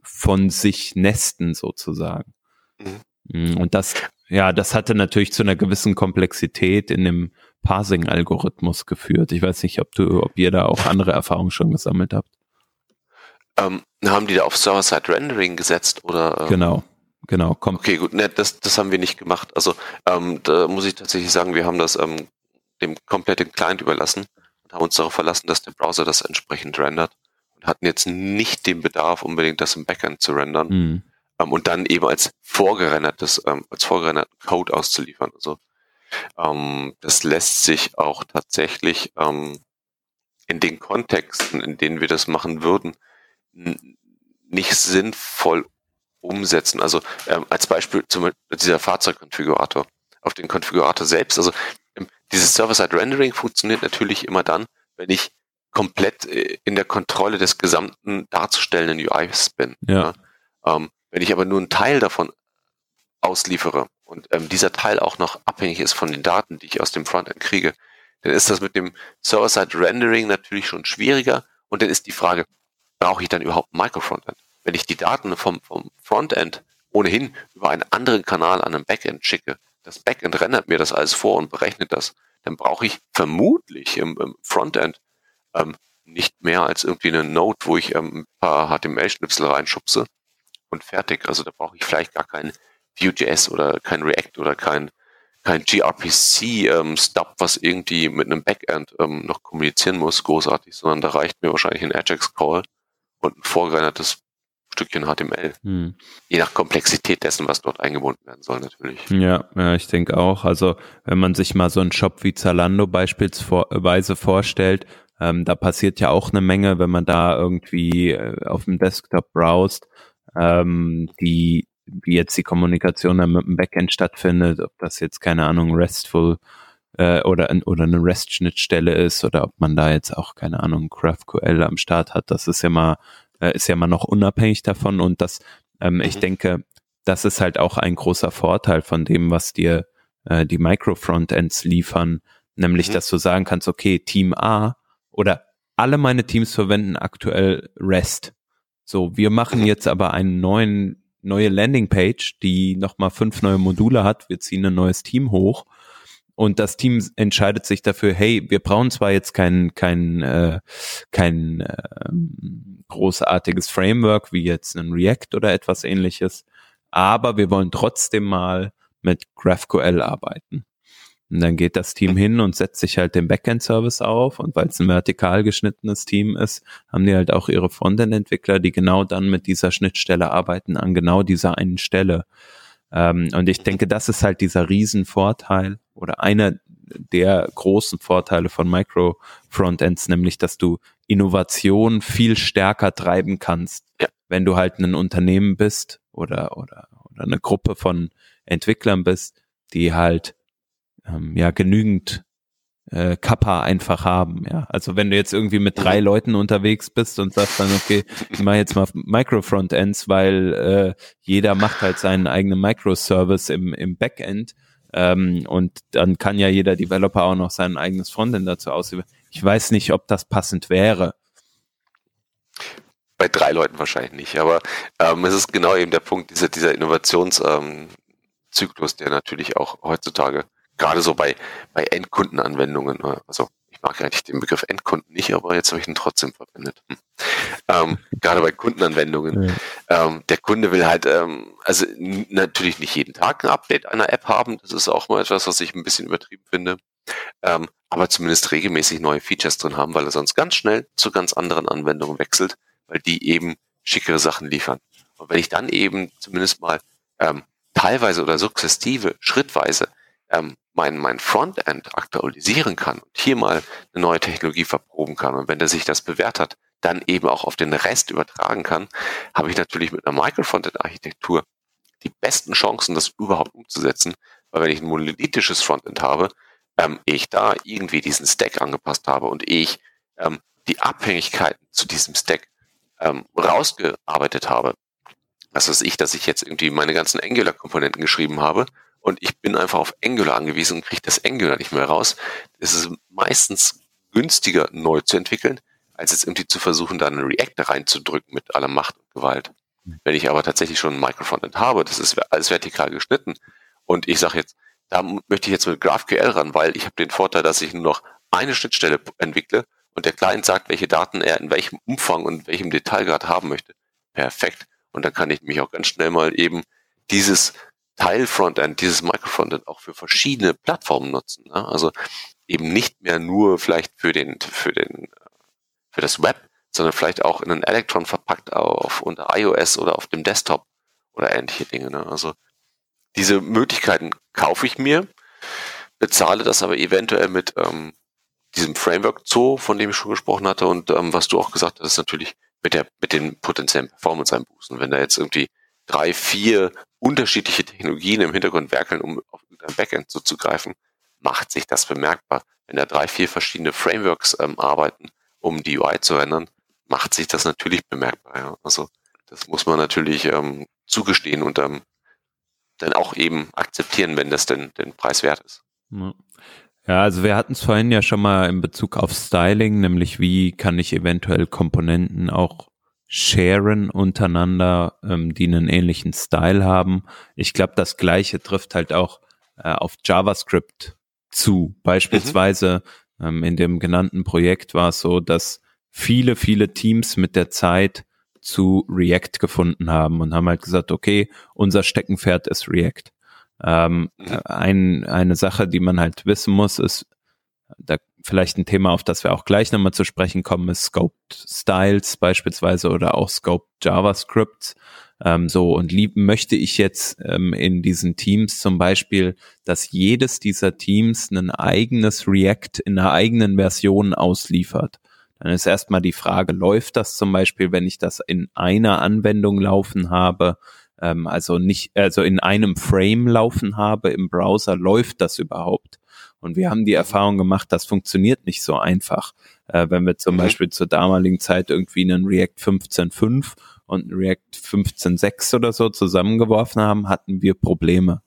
von sich nesten sozusagen. Mhm. Mm, und das, ja, das hatte natürlich zu einer gewissen Komplexität in dem Parsing-Algorithmus geführt. Ich weiß nicht, ob du, ob ihr da auch andere Erfahrungen schon gesammelt habt. Ähm, haben die da auf Server-Side-Rendering gesetzt oder? Ähm? Genau, genau. Komm. Okay, gut, ne, das, das haben wir nicht gemacht. Also ähm, da muss ich tatsächlich sagen, wir haben das ähm, dem kompletten Client überlassen und haben uns darauf verlassen, dass der Browser das entsprechend rendert und hatten jetzt nicht den Bedarf, unbedingt das im Backend zu rendern mhm. ähm, und dann eben als vorgerendertes, ähm, als vorgerenderten Code auszuliefern. Also ähm, das lässt sich auch tatsächlich ähm, in den Kontexten, in denen wir das machen würden, nicht sinnvoll umsetzen. Also ähm, als Beispiel zum dieser Fahrzeugkonfigurator auf den Konfigurator selbst. Also ähm, dieses Server-Side-Rendering funktioniert natürlich immer dann, wenn ich komplett äh, in der Kontrolle des gesamten darzustellenden UIs bin. Ja. ja. Ähm, wenn ich aber nur einen Teil davon ausliefere und ähm, dieser Teil auch noch abhängig ist von den Daten, die ich aus dem Frontend kriege, dann ist das mit dem Server-Side-Rendering natürlich schon schwieriger und dann ist die Frage, brauche ich dann überhaupt ein Micro-Frontend? Wenn ich die Daten vom, vom Frontend ohnehin über einen anderen Kanal an ein Backend schicke, das Backend rendert mir das alles vor und berechnet das, dann brauche ich vermutlich im, im Frontend ähm, nicht mehr als irgendwie eine Node, wo ich ähm, ein paar HTML-Schnipsel reinschubse und fertig. Also da brauche ich vielleicht gar kein Vue.js oder kein React oder kein, kein gRPC-Stub, ähm, was irgendwie mit einem Backend ähm, noch kommunizieren muss, großartig, sondern da reicht mir wahrscheinlich ein Ajax-Call und ein vorgerendertes Stückchen HTML. Hm. Je nach Komplexität dessen, was dort eingebunden werden soll, natürlich. Ja, ja, ich denke auch. Also wenn man sich mal so einen Shop wie Zalando beispielsweise vorstellt, ähm, da passiert ja auch eine Menge, wenn man da irgendwie äh, auf dem Desktop browst, ähm, die wie jetzt die Kommunikation dann mit dem Backend stattfindet, ob das jetzt keine Ahnung RESTful äh, oder oder eine REST-Schnittstelle ist oder ob man da jetzt auch keine Ahnung GraphQL am Start hat, das ist ja mal äh, ist ja mal noch unabhängig davon und das, ähm, ich mhm. denke, das ist halt auch ein großer Vorteil von dem, was dir äh, die Micro-Frontends liefern, nämlich, mhm. dass du sagen kannst, okay, Team A oder alle meine Teams verwenden aktuell REST. So, wir machen mhm. jetzt aber einen neuen, neue Landingpage, die nochmal fünf neue Module hat. Wir ziehen ein neues Team hoch und das Team entscheidet sich dafür, hey, wir brauchen zwar jetzt kein kein äh, kein äh, großartiges Framework wie jetzt ein React oder etwas ähnliches, aber wir wollen trotzdem mal mit GraphQL arbeiten. Und dann geht das Team hin und setzt sich halt den Backend-Service auf. Und weil es ein vertikal geschnittenes Team ist, haben die halt auch ihre Frontend-Entwickler, die genau dann mit dieser Schnittstelle arbeiten, an genau dieser einen Stelle. Ähm, und ich denke, das ist halt dieser Riesenvorteil oder einer der großen Vorteile von Micro-Frontends, nämlich, dass du Innovation viel stärker treiben kannst, ja. wenn du halt ein Unternehmen bist oder, oder, oder eine Gruppe von Entwicklern bist, die halt ähm, ja genügend äh, Kappa einfach haben. Ja, also wenn du jetzt irgendwie mit drei Leuten unterwegs bist und sagst dann, okay, ich mache jetzt mal Micro-Frontends, weil äh, jeder macht halt seinen eigenen Microservice im, im Backend ähm, und dann kann ja jeder Developer auch noch sein eigenes Frontend dazu ausüben. Ich weiß nicht, ob das passend wäre. Bei drei Leuten wahrscheinlich nicht, aber ähm, es ist genau eben der Punkt, dieser, dieser Innovationszyklus, ähm, der natürlich auch heutzutage gerade so bei, bei Endkundenanwendungen, ne? also ich mag eigentlich den Begriff Endkunden nicht, aber jetzt habe ich ihn trotzdem verwendet. Hm. Ähm, gerade bei Kundenanwendungen. Ja. Ähm, der Kunde will halt, ähm, also natürlich nicht jeden Tag ein Update einer App haben. Das ist auch mal etwas, was ich ein bisschen übertrieben finde. Ähm, aber zumindest regelmäßig neue Features drin haben, weil er sonst ganz schnell zu ganz anderen Anwendungen wechselt, weil die eben schickere Sachen liefern. Und wenn ich dann eben zumindest mal ähm, teilweise oder sukzessive, schrittweise ähm, mein, mein Frontend aktualisieren kann und hier mal eine neue Technologie verproben kann. Und wenn der sich das bewährt hat, dann eben auch auf den Rest übertragen kann, habe ich natürlich mit einer Micro-Frontend-Architektur die besten Chancen, das überhaupt umzusetzen, weil wenn ich ein monolithisches Frontend habe, ähm, ich da irgendwie diesen Stack angepasst habe und ich ähm, die Abhängigkeiten zu diesem Stack ähm, rausgearbeitet habe, was weiß ich, dass ich jetzt irgendwie meine ganzen Angular-Komponenten geschrieben habe und ich bin einfach auf Angular angewiesen und kriege das Angular nicht mehr raus. Es ist meistens günstiger, neu zu entwickeln, als jetzt irgendwie zu versuchen, da einen React reinzudrücken mit aller Macht und Gewalt. Wenn ich aber tatsächlich schon ein Microfrontend habe, das ist alles vertikal geschnitten und ich sage jetzt, da möchte ich jetzt mit GraphQL ran, weil ich habe den Vorteil, dass ich nur noch eine Schnittstelle entwickle und der Client sagt, welche Daten er in welchem Umfang und welchem Detailgrad haben möchte. Perfekt. Und dann kann ich mich auch ganz schnell mal eben dieses Teil-Frontend, dieses Microfrontend auch für verschiedene Plattformen nutzen. Ne? Also eben nicht mehr nur vielleicht für den, für den, für das Web, sondern vielleicht auch in einen Electron verpackt auf unter iOS oder auf dem Desktop oder ähnliche Dinge. Ne? Also diese Möglichkeiten kaufe ich mir, bezahle das aber eventuell mit ähm, diesem Framework Zoo, von dem ich schon gesprochen hatte und ähm, was du auch gesagt hast, natürlich mit der mit den potenziellen Performance-Einbußen. Wenn da jetzt irgendwie drei, vier unterschiedliche Technologien im Hintergrund werkeln, um auf irgendein Backend zuzugreifen, macht sich das bemerkbar. Wenn da drei, vier verschiedene Frameworks ähm, arbeiten, um die UI zu ändern, macht sich das natürlich bemerkbar. Ja. Also das muss man natürlich ähm, zugestehen und ähm, dann auch eben akzeptieren, wenn das denn den Preis wert ist. Ja, also wir hatten es vorhin ja schon mal in Bezug auf Styling, nämlich wie kann ich eventuell Komponenten auch sharen untereinander, ähm, die einen ähnlichen Style haben. Ich glaube, das gleiche trifft halt auch äh, auf JavaScript zu. Beispielsweise mhm. ähm, in dem genannten Projekt war es so, dass viele, viele Teams mit der Zeit zu React gefunden haben und haben halt gesagt, okay, unser Steckenpferd ist React. Ähm, mhm. ein, eine Sache, die man halt wissen muss, ist, da vielleicht ein Thema, auf das wir auch gleich nochmal zu sprechen kommen, ist Scoped Styles beispielsweise oder auch Scoped JavaScript. Ähm, so, und lieb möchte ich jetzt ähm, in diesen Teams zum Beispiel, dass jedes dieser Teams ein eigenes React in einer eigenen Version ausliefert. Dann ist erstmal die Frage, läuft das zum Beispiel, wenn ich das in einer Anwendung laufen habe, ähm, also nicht, also in einem Frame laufen habe im Browser, läuft das überhaupt? Und wir haben die Erfahrung gemacht, das funktioniert nicht so einfach. Äh, wenn wir zum mhm. Beispiel zur damaligen Zeit irgendwie einen React 15.5 und einen React 15.6 oder so zusammengeworfen haben, hatten wir Probleme.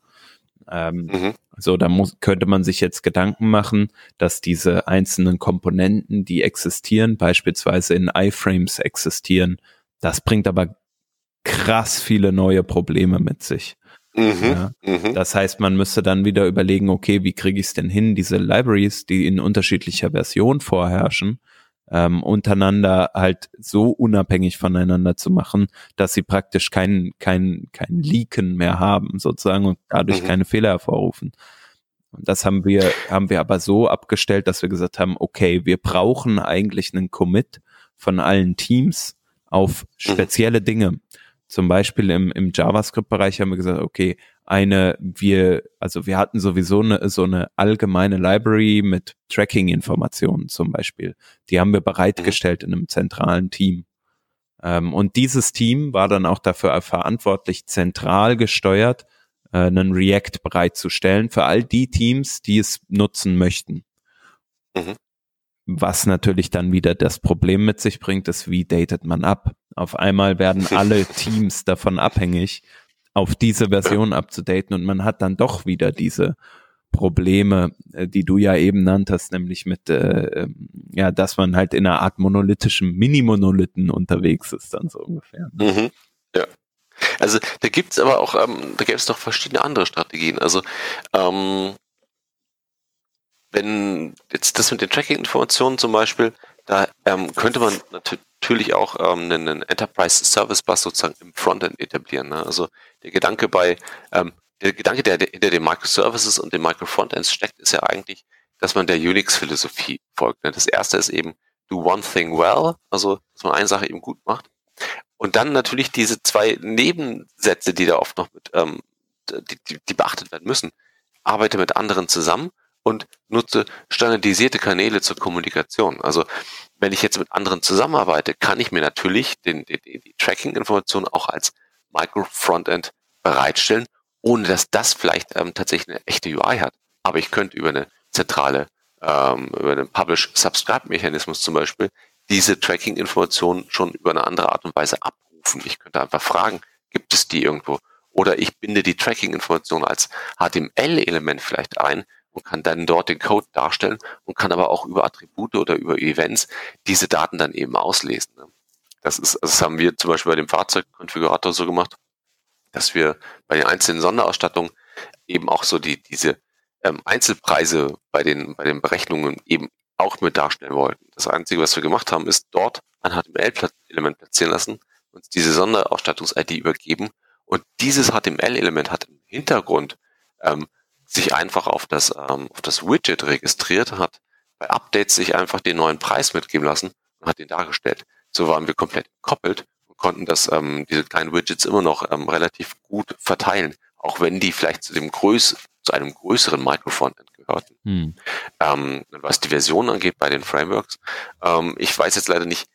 Ähm, mhm. So, da muss, könnte man sich jetzt Gedanken machen, dass diese einzelnen Komponenten, die existieren, beispielsweise in iFrames existieren, das bringt aber krass viele neue Probleme mit sich. Mhm, ja. mhm. Das heißt, man müsste dann wieder überlegen, okay, wie kriege ich es denn hin, diese Libraries, die in unterschiedlicher Version vorherrschen, ähm, untereinander halt so unabhängig voneinander zu machen, dass sie praktisch kein, kein, kein Leaken mehr haben, sozusagen, und dadurch mhm. keine Fehler hervorrufen. Und das haben wir, haben wir aber so abgestellt, dass wir gesagt haben, okay, wir brauchen eigentlich einen Commit von allen Teams auf mhm. spezielle Dinge. Zum Beispiel im, im JavaScript-Bereich haben wir gesagt, okay, eine, wir, also wir hatten sowieso eine, so eine allgemeine Library mit Tracking-Informationen zum Beispiel. Die haben wir bereitgestellt in einem zentralen Team. Ähm, und dieses Team war dann auch dafür verantwortlich, zentral gesteuert, äh, einen React bereitzustellen für all die Teams, die es nutzen möchten. Mhm. Was natürlich dann wieder das Problem mit sich bringt, ist, wie datet man ab? Auf einmal werden alle Teams davon abhängig, auf diese Version abzudaten und man hat dann doch wieder diese Probleme, äh, die du ja eben nanntest, nämlich mit, äh, ähm, ja, dass man halt in einer Art monolithischem Mini-Monolithen unterwegs ist, dann so ungefähr. Ne? Mhm. Ja. Also da gibt's aber auch, ähm, da gäbe es noch verschiedene andere Strategien. Also ähm, wenn jetzt das mit den Tracking-Informationen zum Beispiel, da ähm, könnte man natürlich auch ähm, einen Enterprise Service Bus sozusagen im Frontend etablieren. Ne? Also der Gedanke bei, ähm, der Gedanke, der hinter den Microservices und den Microfrontends steckt, ist ja eigentlich, dass man der Unix-Philosophie folgt. Ne? Das erste ist eben, do one thing well, also dass man eine Sache eben gut macht. Und dann natürlich diese zwei Nebensätze, die da oft noch mit, ähm, die, die, die beachtet werden müssen. Arbeite mit anderen zusammen und nutze standardisierte Kanäle zur Kommunikation. Also wenn ich jetzt mit anderen zusammenarbeite, kann ich mir natürlich den, die, die Tracking-Informationen auch als Micro-Frontend bereitstellen, ohne dass das vielleicht ähm, tatsächlich eine echte UI hat. Aber ich könnte über eine zentrale, ähm, über einen Publish-Subscribe-Mechanismus zum Beispiel, diese Tracking-Informationen schon über eine andere Art und Weise abrufen. Ich könnte einfach fragen, gibt es die irgendwo? Oder ich binde die Tracking-Information als HTML-Element vielleicht ein und kann dann dort den Code darstellen und kann aber auch über Attribute oder über Events diese Daten dann eben auslesen. Ne? Das ist, das haben wir zum Beispiel bei dem Fahrzeugkonfigurator so gemacht, dass wir bei den einzelnen Sonderausstattungen eben auch so die, diese ähm, Einzelpreise bei den, bei den Berechnungen eben auch mit darstellen wollten. Das Einzige, was wir gemacht haben, ist dort ein HTML-Element platzieren lassen, uns diese Sonderausstattungs-ID übergeben und dieses HTML-Element hat im Hintergrund ähm, sich einfach auf das, ähm, auf das Widget registriert, hat bei Updates sich einfach den neuen Preis mitgeben lassen und hat den dargestellt. So waren wir komplett gekoppelt und konnten das, ähm, diese kleinen Widgets immer noch ähm, relativ gut verteilen, auch wenn die vielleicht zu dem Größ zu einem größeren Microfrontend gehörten. Hm. Ähm, was die Version angeht bei den Frameworks, ähm, ich weiß jetzt leider nicht,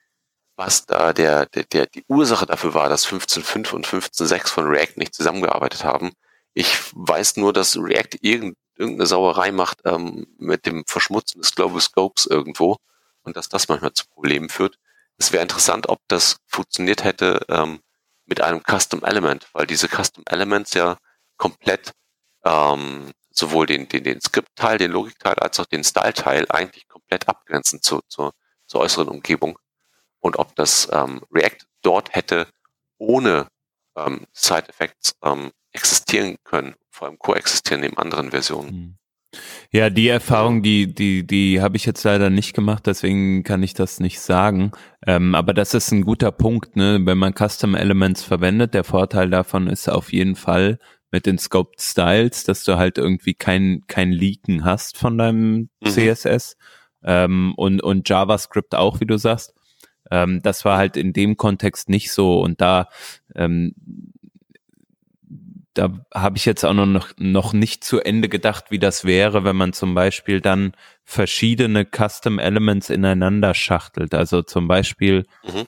was da der, der, der die Ursache dafür war, dass 15.5 und 15.6 von React nicht zusammengearbeitet haben. Ich weiß nur, dass React irgendeine Sauerei macht ähm, mit dem Verschmutzen des Global Scopes irgendwo und dass das manchmal zu Problemen führt. Es wäre interessant, ob das funktioniert hätte ähm, mit einem Custom Element, weil diese Custom Elements ja komplett ähm, sowohl den, den, den Skript-Teil, den Logik-Teil als auch den Style-Teil eigentlich komplett abgrenzen zu, zu, zur äußeren Umgebung. Und ob das ähm, React dort hätte ohne ähm, Side-Effects ähm, existieren können, vor allem koexistieren neben anderen Versionen. Hm. Ja, die Erfahrung, die, die, die habe ich jetzt leider nicht gemacht, deswegen kann ich das nicht sagen. Ähm, aber das ist ein guter Punkt, ne? Wenn man Custom Elements verwendet, der Vorteil davon ist auf jeden Fall mit den Scoped Styles, dass du halt irgendwie kein, kein Leaken hast von deinem mhm. CSS. Ähm, und, und JavaScript auch, wie du sagst. Ähm, das war halt in dem Kontext nicht so. Und da ähm, da habe ich jetzt auch noch, noch nicht zu Ende gedacht, wie das wäre, wenn man zum Beispiel dann verschiedene Custom Elements ineinander schachtelt. Also zum Beispiel, mhm.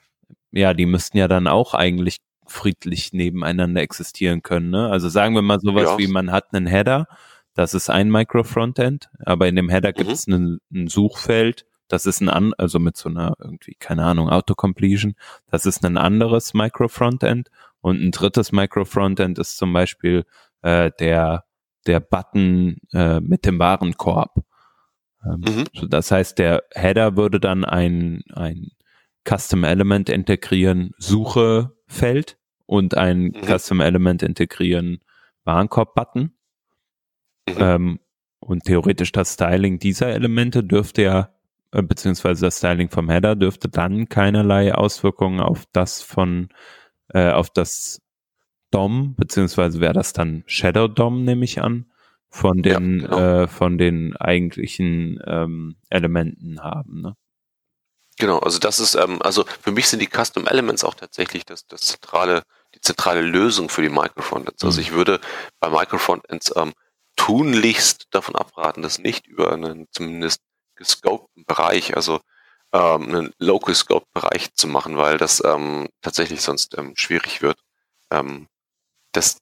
ja, die müssten ja dann auch eigentlich friedlich nebeneinander existieren können. Ne? Also sagen wir mal sowas ja. wie, man hat einen Header, das ist ein Micro-Frontend, aber in dem Header mhm. gibt es ein, ein Suchfeld, das ist ein an, also mit so einer irgendwie, keine Ahnung, Autocompletion, das ist ein anderes Micro-Frontend und ein drittes Micro-Frontend ist zum Beispiel äh, der, der Button äh, mit dem Warenkorb. Ähm, mhm. so das heißt, der Header würde dann ein, ein Custom Element integrieren, Suche Feld und ein mhm. Custom Element integrieren, Warenkorb-Button. Mhm. Ähm, und theoretisch das Styling dieser Elemente dürfte ja, äh, beziehungsweise das Styling vom Header dürfte dann keinerlei Auswirkungen auf das von äh, auf das DOM, beziehungsweise wäre das dann Shadow DOM, nehme ich an, von den, ja, genau. äh, von den eigentlichen ähm, Elementen haben. Ne? Genau, also das ist, ähm, also für mich sind die Custom Elements auch tatsächlich das, das zentrale, die zentrale Lösung für die Microfrontends. Also mhm. ich würde bei Microfrontends ähm, tunlichst davon abraten, das nicht über einen zumindest gescopten Bereich, also ähm, einen Local Scope Bereich zu machen, weil das ähm, tatsächlich sonst ähm, schwierig wird. Ähm, das,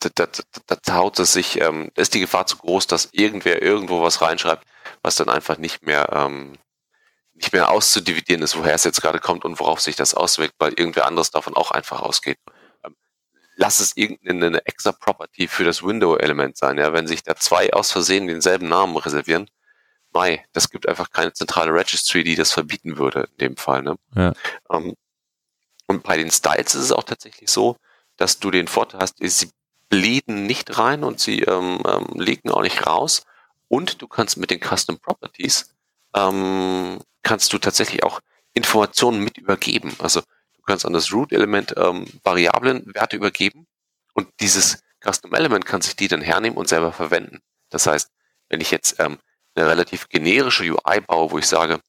da, da, da, da es sich, ähm, ist die Gefahr zu groß, dass irgendwer irgendwo was reinschreibt, was dann einfach nicht mehr ähm, nicht mehr auszudividieren ist, woher es jetzt gerade kommt und worauf sich das auswirkt, weil irgendwer anderes davon auch einfach ausgeht. Ähm, lass es irgendeine extra Property für das Window-Element sein, ja, wenn sich da zwei aus Versehen denselben Namen reservieren, Mai, das gibt einfach keine zentrale Registry, die das verbieten würde in dem Fall. Ne? Ja. Ähm, und bei den Styles ist es auch tatsächlich so, dass du den Vorteil hast, sie bleeden nicht rein und sie ähm, ähm, legen auch nicht raus. Und du kannst mit den Custom Properties ähm, kannst du tatsächlich auch Informationen mit übergeben. Also du kannst an das Root-Element ähm, Variablenwerte übergeben und dieses Custom Element kann sich die dann hernehmen und selber verwenden. Das heißt, wenn ich jetzt ähm, eine relativ generische UI baue, wo ich sage,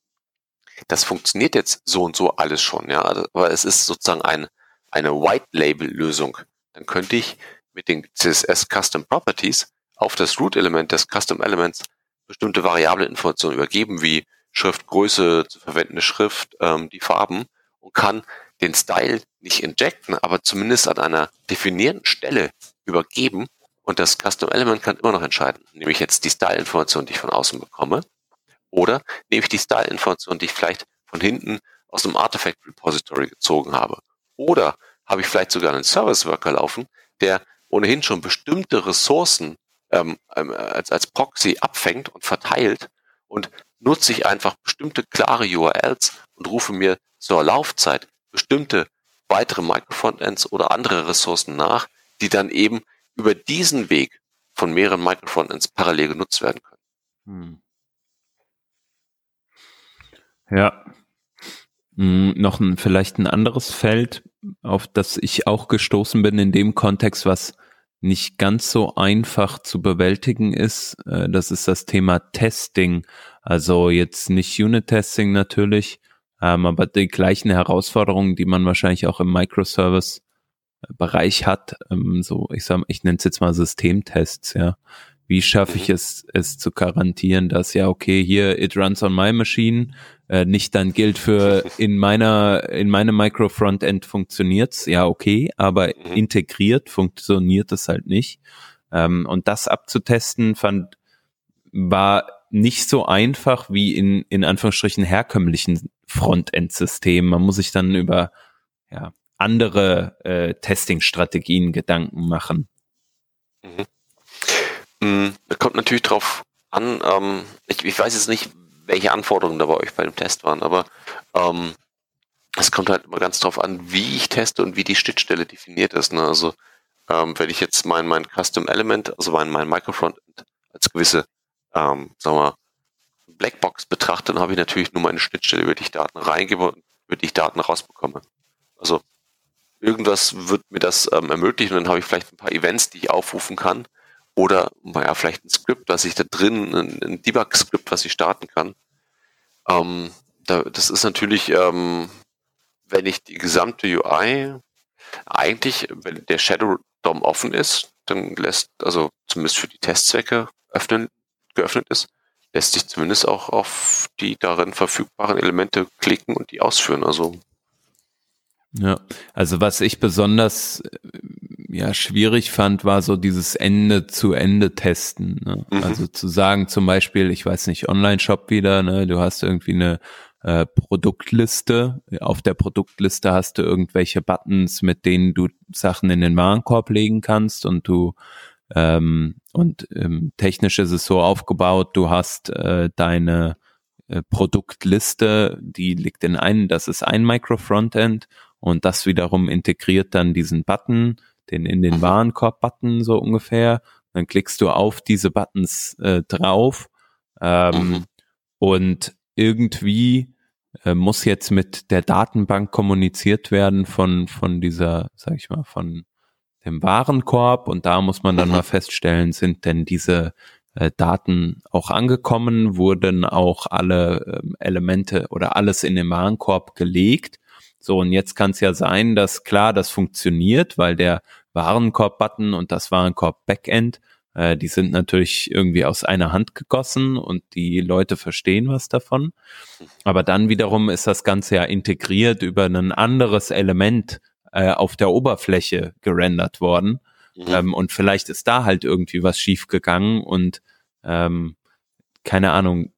das funktioniert jetzt so und so alles schon, ja, also, aber es ist sozusagen ein, eine White-Label-Lösung, dann könnte ich mit den CSS Custom Properties auf das Root-Element des Custom Elements bestimmte variable Informationen übergeben, wie Schriftgröße, zu verwendende Schrift, ähm, die Farben und kann den Style nicht injecten, aber zumindest an einer definierten Stelle übergeben und das Custom Element kann immer noch entscheiden. Nehme ich jetzt die Style-Information, die ich von außen bekomme, oder nehme ich die Style-Information, die ich vielleicht von hinten aus dem Artifact Repository gezogen habe. Oder habe ich vielleicht sogar einen Service Worker laufen, der ohnehin schon bestimmte Ressourcen ähm, ähm, als, als Proxy abfängt und verteilt und nutze ich einfach bestimmte klare URLs und rufe mir zur Laufzeit bestimmte weitere Microfrontends oder andere Ressourcen nach, die dann eben über diesen Weg von mehreren Microfrontends parallel genutzt werden können. Hm. Ja. Hm, noch ein, vielleicht ein anderes Feld, auf das ich auch gestoßen bin in dem Kontext, was nicht ganz so einfach zu bewältigen ist. Äh, das ist das Thema Testing. Also jetzt nicht Unit-Testing natürlich, ähm, aber die gleichen Herausforderungen, die man wahrscheinlich auch im Microservice-Bereich hat. Ähm, so, ich sag, ich nenne es jetzt mal Systemtests, ja. Wie schaffe ich mhm. es, es zu garantieren, dass ja, okay, hier, it runs on my machine, äh, nicht dann gilt für in meiner, in meinem Micro-Frontend funktioniert's, ja, okay, aber mhm. integriert funktioniert es halt nicht. Ähm, und das abzutesten fand, war nicht so einfach wie in, in Anführungsstrichen herkömmlichen Frontend-Systemen. Man muss sich dann über, ja, andere äh, Testing-Strategien Gedanken machen. Mhm. Mhm. Kommt natürlich drauf an, ähm, ich, ich weiß jetzt nicht, welche Anforderungen da bei euch bei dem Test waren, aber ähm, es kommt halt immer ganz drauf an, wie ich teste und wie die Schnittstelle definiert ist. Ne? Also ähm, wenn ich jetzt mein, mein Custom Element, also mein, mein Microfrontend als gewisse, ähm, sagen wir, Blackbox betrachte, dann habe ich natürlich nur meine Schnittstelle, über die ich Daten reingebe und über die ich Daten rausbekomme. Also irgendwas wird mir das ähm, ermöglichen dann habe ich vielleicht ein paar Events, die ich aufrufen kann oder naja, vielleicht ein Skript, was ich da drin, ein, ein Debug-Skript, was ich starten kann. Ähm, da, das ist natürlich, ähm, wenn ich die gesamte UI eigentlich, wenn der Shadow DOM offen ist, dann lässt, also zumindest für die Testzwecke öffnen, geöffnet ist, lässt sich zumindest auch auf die darin verfügbaren Elemente klicken und die ausführen. Also ja, also was ich besonders ja schwierig fand, war so dieses Ende zu Ende testen. Ne? Mhm. Also zu sagen, zum Beispiel, ich weiß nicht, Online-Shop wieder, ne, du hast irgendwie eine äh, Produktliste. Auf der Produktliste hast du irgendwelche Buttons, mit denen du Sachen in den Warenkorb legen kannst und du ähm, und ähm, technisch ist es so aufgebaut, du hast äh, deine äh, Produktliste, die liegt in einem, das ist ein Micro-Frontend und das wiederum integriert dann diesen Button, den in den. Warenkorb-Button so ungefähr. Dann klickst du auf diese Buttons äh, drauf ähm, mhm. und irgendwie äh, muss jetzt mit der Datenbank kommuniziert werden von von dieser, sag ich mal, von dem Warenkorb und da muss man dann mhm. mal feststellen, sind denn diese äh, Daten auch angekommen, wurden auch alle äh, Elemente oder alles in den Warenkorb gelegt so, und jetzt kann es ja sein, dass klar, das funktioniert, weil der Warenkorb-Button und das Warenkorb-Backend, äh, die sind natürlich irgendwie aus einer Hand gegossen und die Leute verstehen was davon. Aber dann wiederum ist das Ganze ja integriert über ein anderes Element äh, auf der Oberfläche gerendert worden. Mhm. Ähm, und vielleicht ist da halt irgendwie was schiefgegangen und ähm, keine Ahnung,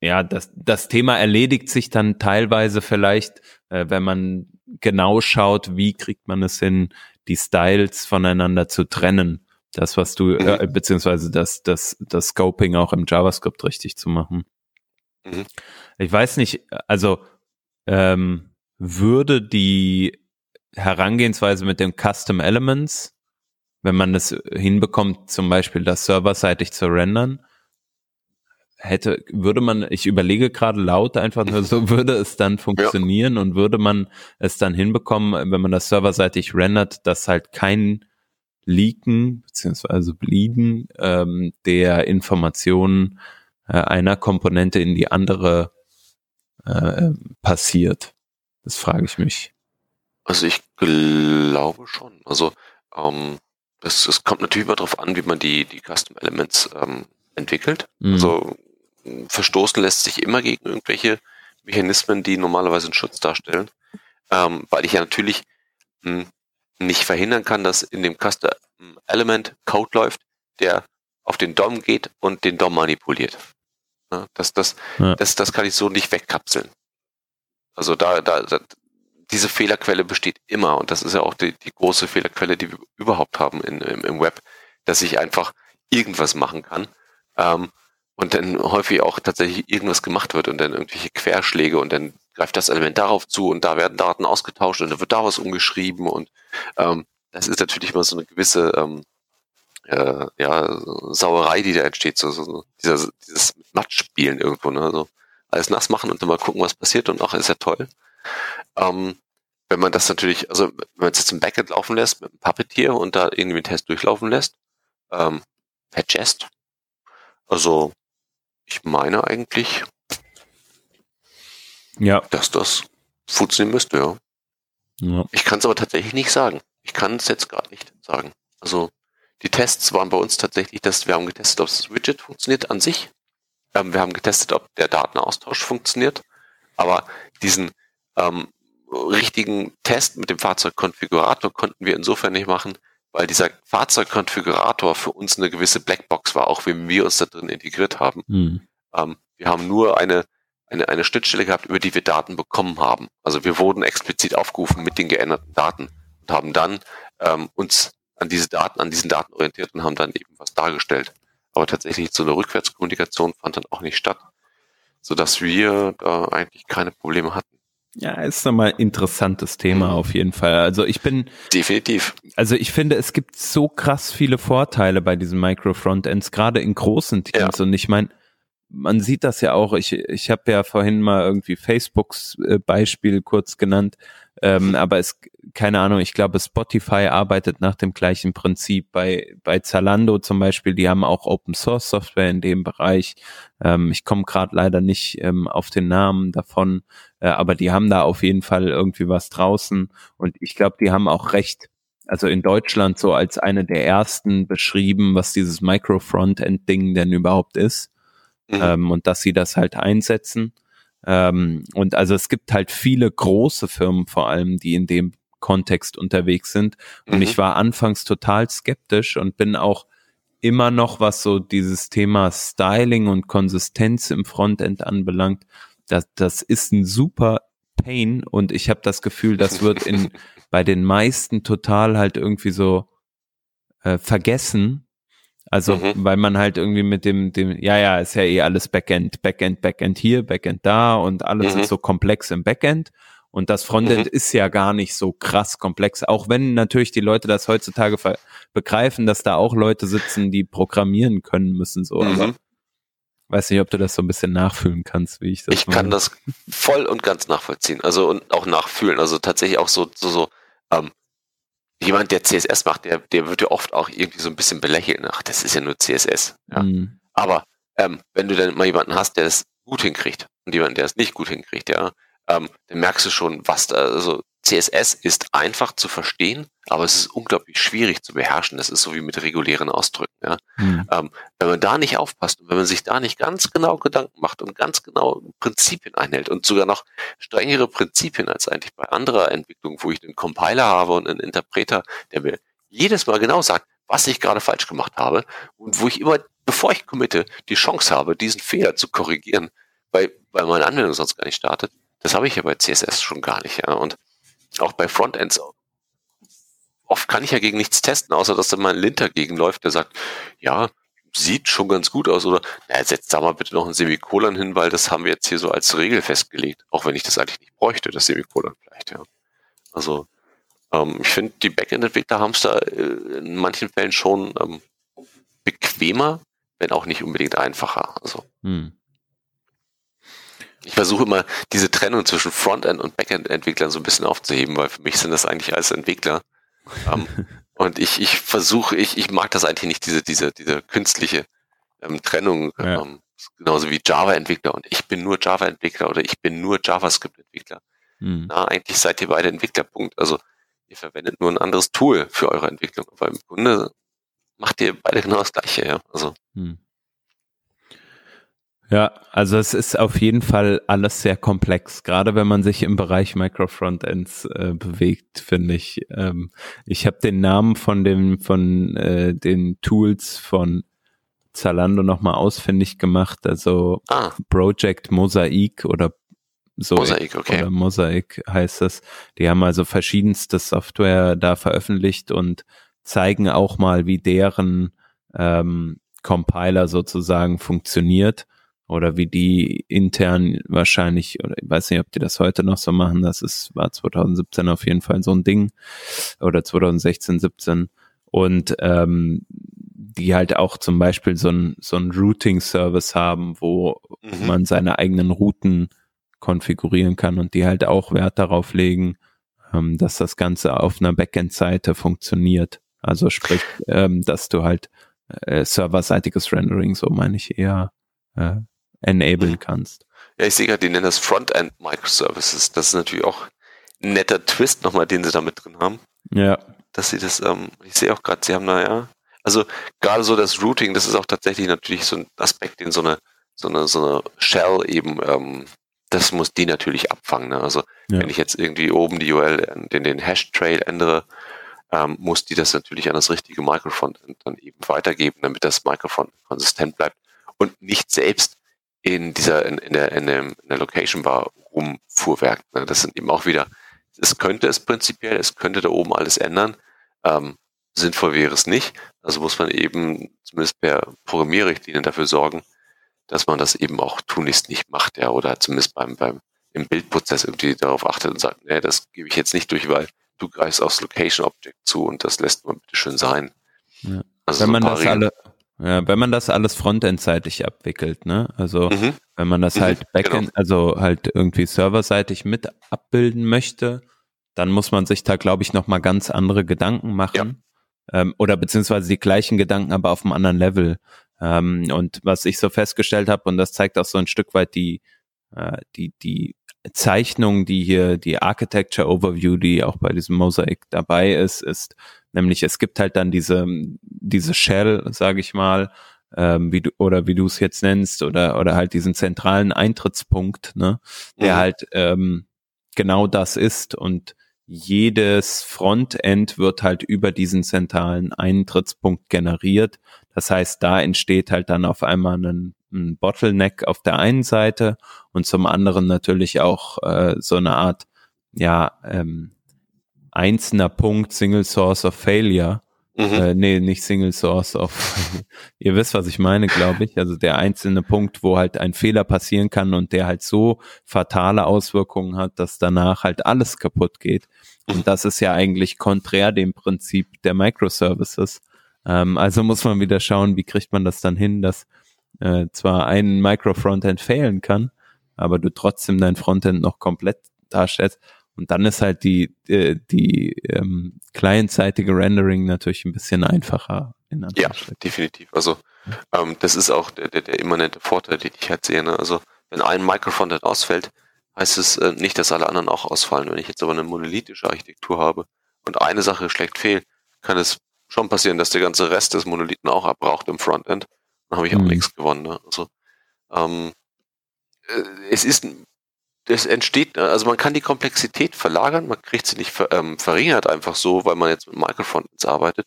ja, das, das Thema erledigt sich dann teilweise vielleicht, äh, wenn man genau schaut, wie kriegt man es hin, die Styles voneinander zu trennen. Das, was du, äh, mhm. beziehungsweise das, das, das Scoping auch im JavaScript richtig zu machen. Mhm. Ich weiß nicht, also ähm, würde die Herangehensweise mit den Custom Elements, wenn man es hinbekommt, zum Beispiel das serverseitig zu rendern, hätte, würde man, ich überlege gerade laut einfach nur so, würde es dann funktionieren ja. und würde man es dann hinbekommen, wenn man das serverseitig rendert, dass halt kein Leaken beziehungsweise Bleeden ähm, der Informationen äh, einer Komponente in die andere äh, passiert. Das frage ich mich. Also ich glaube schon. Also ähm, es, es kommt natürlich immer darauf an, wie man die, die Custom Elements ähm, entwickelt. Mhm. Also verstoßen lässt sich immer gegen irgendwelche Mechanismen, die normalerweise einen Schutz darstellen, ähm, weil ich ja natürlich mh, hm, nicht verhindern kann, dass in dem Custom Element Code läuft, der auf den DOM geht und den DOM manipuliert. Ja, das, das, ja. das, das kann ich so nicht wegkapseln. Also da, da, da diese Fehlerquelle besteht immer und das ist ja auch die, die große Fehlerquelle, die wir überhaupt haben in, im, im Web, dass ich einfach irgendwas machen kann ähm, und dann häufig auch tatsächlich irgendwas gemacht wird und dann irgendwelche Querschläge und dann greift das Element darauf zu und da werden Daten ausgetauscht und dann wird da was umgeschrieben und ähm, das ist natürlich immer so eine gewisse ähm, äh, ja, Sauerei, die da entsteht, so, so dieser, dieses Matschspielen irgendwo, ne? Also alles nass machen und dann mal gucken, was passiert und auch ist ja toll. Ähm, wenn man das natürlich, also wenn man es jetzt im Backend laufen lässt mit einem Puppeteer und da irgendwie einen Test durchlaufen lässt, ähm, per Jest, also ich meine eigentlich, ja. dass das funktionieren müsste, ja. ja. Ich kann es aber tatsächlich nicht sagen. Ich kann es jetzt gerade nicht sagen. Also die Tests waren bei uns tatsächlich, dass wir haben getestet, ob das Widget funktioniert an sich. Ähm, wir haben getestet, ob der Datenaustausch funktioniert. Aber diesen ähm, richtigen Test mit dem Fahrzeugkonfigurator konnten wir insofern nicht machen, weil dieser Fahrzeugkonfigurator für uns eine gewisse Blackbox war, auch wenn wir uns da drin integriert haben. Hm. Ähm, wir haben nur eine, eine, eine Schnittstelle gehabt, über die wir Daten bekommen haben. Also wir wurden explizit aufgerufen mit den geänderten Daten und haben dann ähm, uns an diese Daten, an diesen Daten orientiert und haben dann eben was dargestellt. Aber tatsächlich so eine Rückwärtskommunikation fand dann auch nicht statt, sodass wir da eigentlich keine Probleme hatten. Ja, ist nochmal interessantes Thema auf jeden Fall. Also ich bin definitiv. Also ich finde, es gibt so krass viele Vorteile bei diesen Micro-Frontends, gerade in großen Teams. Ja. Und ich meine, man sieht das ja auch. Ich ich habe ja vorhin mal irgendwie Facebooks äh, Beispiel kurz genannt. Ähm, aber es, keine Ahnung, ich glaube, Spotify arbeitet nach dem gleichen Prinzip. Bei, bei Zalando zum Beispiel, die haben auch Open Source Software in dem Bereich. Ähm, ich komme gerade leider nicht ähm, auf den Namen davon, äh, aber die haben da auf jeden Fall irgendwie was draußen. Und ich glaube, die haben auch recht, also in Deutschland so als eine der ersten beschrieben, was dieses Micro-Frontend-Ding denn überhaupt ist. Mhm. Ähm, und dass sie das halt einsetzen. Ähm, und also es gibt halt viele große Firmen vor allem, die in dem Kontext unterwegs sind. Und mhm. ich war anfangs total skeptisch und bin auch immer noch, was so dieses Thema Styling und Konsistenz im Frontend anbelangt, das, das ist ein super Pain und ich habe das Gefühl, das wird in bei den meisten total halt irgendwie so äh, vergessen also, mhm. weil man halt irgendwie mit dem, dem, ja, ja, ist ja eh alles Backend, Backend, Backend hier, Backend da und alles mhm. ist so komplex im Backend. Und das Frontend mhm. ist ja gar nicht so krass komplex, auch wenn natürlich die Leute das heutzutage begreifen, dass da auch Leute sitzen, die programmieren können müssen, so. Aber mhm. weiß nicht, ob du das so ein bisschen nachfühlen kannst, wie ich das Ich meine. kann das voll und ganz nachvollziehen, also und auch nachfühlen, also tatsächlich auch so, so, so, ähm, jemand, der CSS macht, der, der wird ja oft auch irgendwie so ein bisschen belächeln. Ach, das ist ja nur CSS. Ja. Mhm. Aber ähm, wenn du dann mal jemanden hast, der das gut hinkriegt und jemanden, der es nicht gut hinkriegt, ja, ähm, dann merkst du schon, was da, also CSS ist einfach zu verstehen, aber es ist unglaublich schwierig zu beherrschen. Das ist so wie mit regulären Ausdrücken. Ja? Mhm. Ähm, wenn man da nicht aufpasst und wenn man sich da nicht ganz genau Gedanken macht und ganz genau Prinzipien einhält und sogar noch strengere Prinzipien als eigentlich bei anderer Entwicklung, wo ich einen Compiler habe und einen Interpreter, der mir jedes Mal genau sagt, was ich gerade falsch gemacht habe und wo ich immer, bevor ich committe, die Chance habe, diesen Fehler zu korrigieren, weil, weil meine Anwendung sonst gar nicht startet. Das habe ich ja bei CSS schon gar nicht. Ja? Und auch bei Frontends, oft kann ich ja gegen nichts testen, außer dass da mal ein Linter gegenläuft, der sagt, ja, sieht schon ganz gut aus oder na, setzt da mal bitte noch ein Semikolon hin, weil das haben wir jetzt hier so als Regel festgelegt, auch wenn ich das eigentlich nicht bräuchte, das Semikolon vielleicht, ja. Also ähm, ich finde, die Backend-Entwickler haben es da äh, in manchen Fällen schon ähm, bequemer, wenn auch nicht unbedingt einfacher. Also hm ich versuche immer diese Trennung zwischen Frontend und Backend-Entwicklern so ein bisschen aufzuheben, weil für mich sind das eigentlich alles Entwickler. um, ähm, und ich, ich versuche, ich, ich mag das eigentlich nicht, diese, diese, diese künstliche ähm, Trennung, ja. ähm, genauso wie Java-Entwickler und ich bin nur Java-Entwickler oder ich bin nur JavaScript-Entwickler. Hm. Na, eigentlich seid ihr beide Entwicklerpunkt. Also ihr verwendet nur ein anderes Tool für eure Entwicklung, aber im Grunde macht ihr beide genau das gleiche, ja. Also hm. Ja, also es ist auf jeden Fall alles sehr komplex, gerade wenn man sich im Bereich Microfrontends äh, bewegt, finde ich. Ähm, ich habe den Namen von dem von äh, den Tools von Zalando nochmal ausfindig gemacht, also ah. Project Mosaic oder so Mosaic, okay. oder Mosaic heißt es. Die haben also verschiedenste Software da veröffentlicht und zeigen auch mal, wie deren ähm, Compiler sozusagen funktioniert oder wie die intern wahrscheinlich, oder ich weiß nicht, ob die das heute noch so machen, das ist, war 2017 auf jeden Fall so ein Ding oder 2016, 17 und ähm, die halt auch zum Beispiel so ein, so ein Routing-Service haben, wo mhm. man seine eigenen Routen konfigurieren kann und die halt auch Wert darauf legen, ähm, dass das Ganze auf einer Backend-Seite funktioniert. Also sprich, ähm, dass du halt äh, serverseitiges Rendering, so meine ich eher, äh, enablen mhm. kannst. Ja, ich sehe gerade, die nennen das Frontend Microservices. Das ist natürlich auch ein netter Twist nochmal, den sie da mit drin haben. Ja. Dass sie das, ähm, ich sehe auch gerade, sie haben da ja, also gerade so das Routing, das ist auch tatsächlich natürlich so ein Aspekt, den so eine, so eine, so eine Shell eben, ähm, das muss die natürlich abfangen. Ne? Also ja. wenn ich jetzt irgendwie oben die URL, den, den Hash-Trail ändere, ähm, muss die das natürlich an das richtige Microfront dann eben weitergeben, damit das Microfront konsistent bleibt und nicht selbst in dieser, in, in der, in, dem, in der Location Bar rumfuhrwerkt. Ne? Das sind eben auch wieder, es könnte es prinzipiell, es könnte da oben alles ändern. Ähm, sinnvoll wäre es nicht. Also muss man eben zumindest per Programmierrichtlinien dafür sorgen, dass man das eben auch tunlichst nicht macht, ja, oder zumindest beim, beim im Bildprozess irgendwie darauf achtet und sagt, nee, das gebe ich jetzt nicht durch, weil du greifst aufs Location Object zu und das lässt man bitte schön sein. Ja. Also wenn so man das alle, ja, wenn man das alles frontendseitig abwickelt, ne? Also mhm. wenn man das mhm, halt Backend, genau. also halt irgendwie serverseitig mit abbilden möchte, dann muss man sich da, glaube ich, nochmal ganz andere Gedanken machen. Ja. Ähm, oder beziehungsweise die gleichen Gedanken, aber auf einem anderen Level. Ähm, und was ich so festgestellt habe, und das zeigt auch so ein Stück weit die, äh, die, die Zeichnung, die hier, die Architecture Overview, die auch bei diesem Mosaic dabei ist, ist, Nämlich es gibt halt dann diese, diese Shell, sage ich mal, ähm, wie du, oder wie du es jetzt nennst, oder, oder halt diesen zentralen Eintrittspunkt, ne, der mhm. halt ähm, genau das ist und jedes Frontend wird halt über diesen zentralen Eintrittspunkt generiert. Das heißt, da entsteht halt dann auf einmal ein, ein Bottleneck auf der einen Seite und zum anderen natürlich auch äh, so eine Art, ja, ähm, einzelner Punkt Single Source of Failure. Mhm. Äh, nee, nicht Single Source of, ihr wisst, was ich meine, glaube ich. Also der einzelne Punkt, wo halt ein Fehler passieren kann und der halt so fatale Auswirkungen hat, dass danach halt alles kaputt geht. Und das ist ja eigentlich konträr dem Prinzip der Microservices. Ähm, also muss man wieder schauen, wie kriegt man das dann hin, dass äh, zwar ein Micro-Frontend fehlen kann, aber du trotzdem dein Frontend noch komplett darstellst. Und dann ist halt die, die, äh, die ähm, clientseitige Rendering natürlich ein bisschen einfacher. ja, definitiv. Also ähm, das ist auch der, der, der immanente Vorteil, den ich halt sehe. Ne? Also wenn ein Microfrontend ausfällt, heißt es äh, nicht, dass alle anderen auch ausfallen. Wenn ich jetzt aber eine monolithische Architektur habe und eine Sache schlägt fehl, kann es schon passieren, dass der ganze Rest des Monolithen auch abbraucht im Frontend. Dann habe ich auch mhm. nichts gewonnen. Ne? Also ähm, äh, es ist das entsteht, also man kann die Komplexität verlagern, man kriegt sie nicht ver, ähm, verringert einfach so, weil man jetzt mit Microfrontends arbeitet,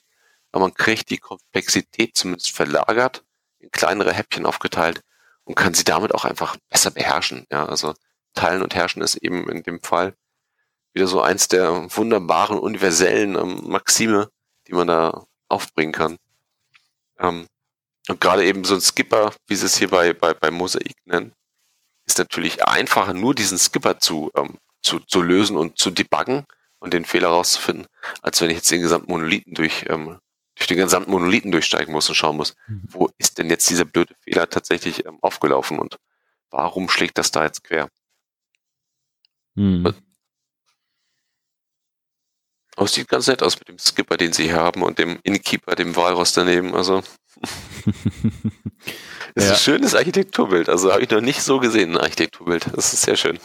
aber man kriegt die Komplexität zumindest verlagert, in kleinere Häppchen aufgeteilt und kann sie damit auch einfach besser beherrschen. Ja, also Teilen und Herrschen ist eben in dem Fall wieder so eins der wunderbaren universellen ähm, Maxime, die man da aufbringen kann. Ähm, und gerade eben so ein Skipper, wie sie es hier bei, bei, bei Mosaik nennen, ist natürlich einfacher, nur diesen Skipper zu, ähm, zu, zu lösen und zu debuggen und den Fehler rauszufinden, als wenn ich jetzt den gesamten Monolithen durch, ähm, durch den gesamten Monolithen durchsteigen muss und schauen muss, mhm. wo ist denn jetzt dieser blöde Fehler tatsächlich ähm, aufgelaufen und warum schlägt das da jetzt quer? Mhm. Aber es sieht ganz nett aus mit dem Skipper, den sie hier haben und dem Innkeeper, dem Walross daneben. Also Das ja. ist ein schönes Architekturbild. Also habe ich noch nicht so gesehen, ein Architekturbild. Das ist sehr schön.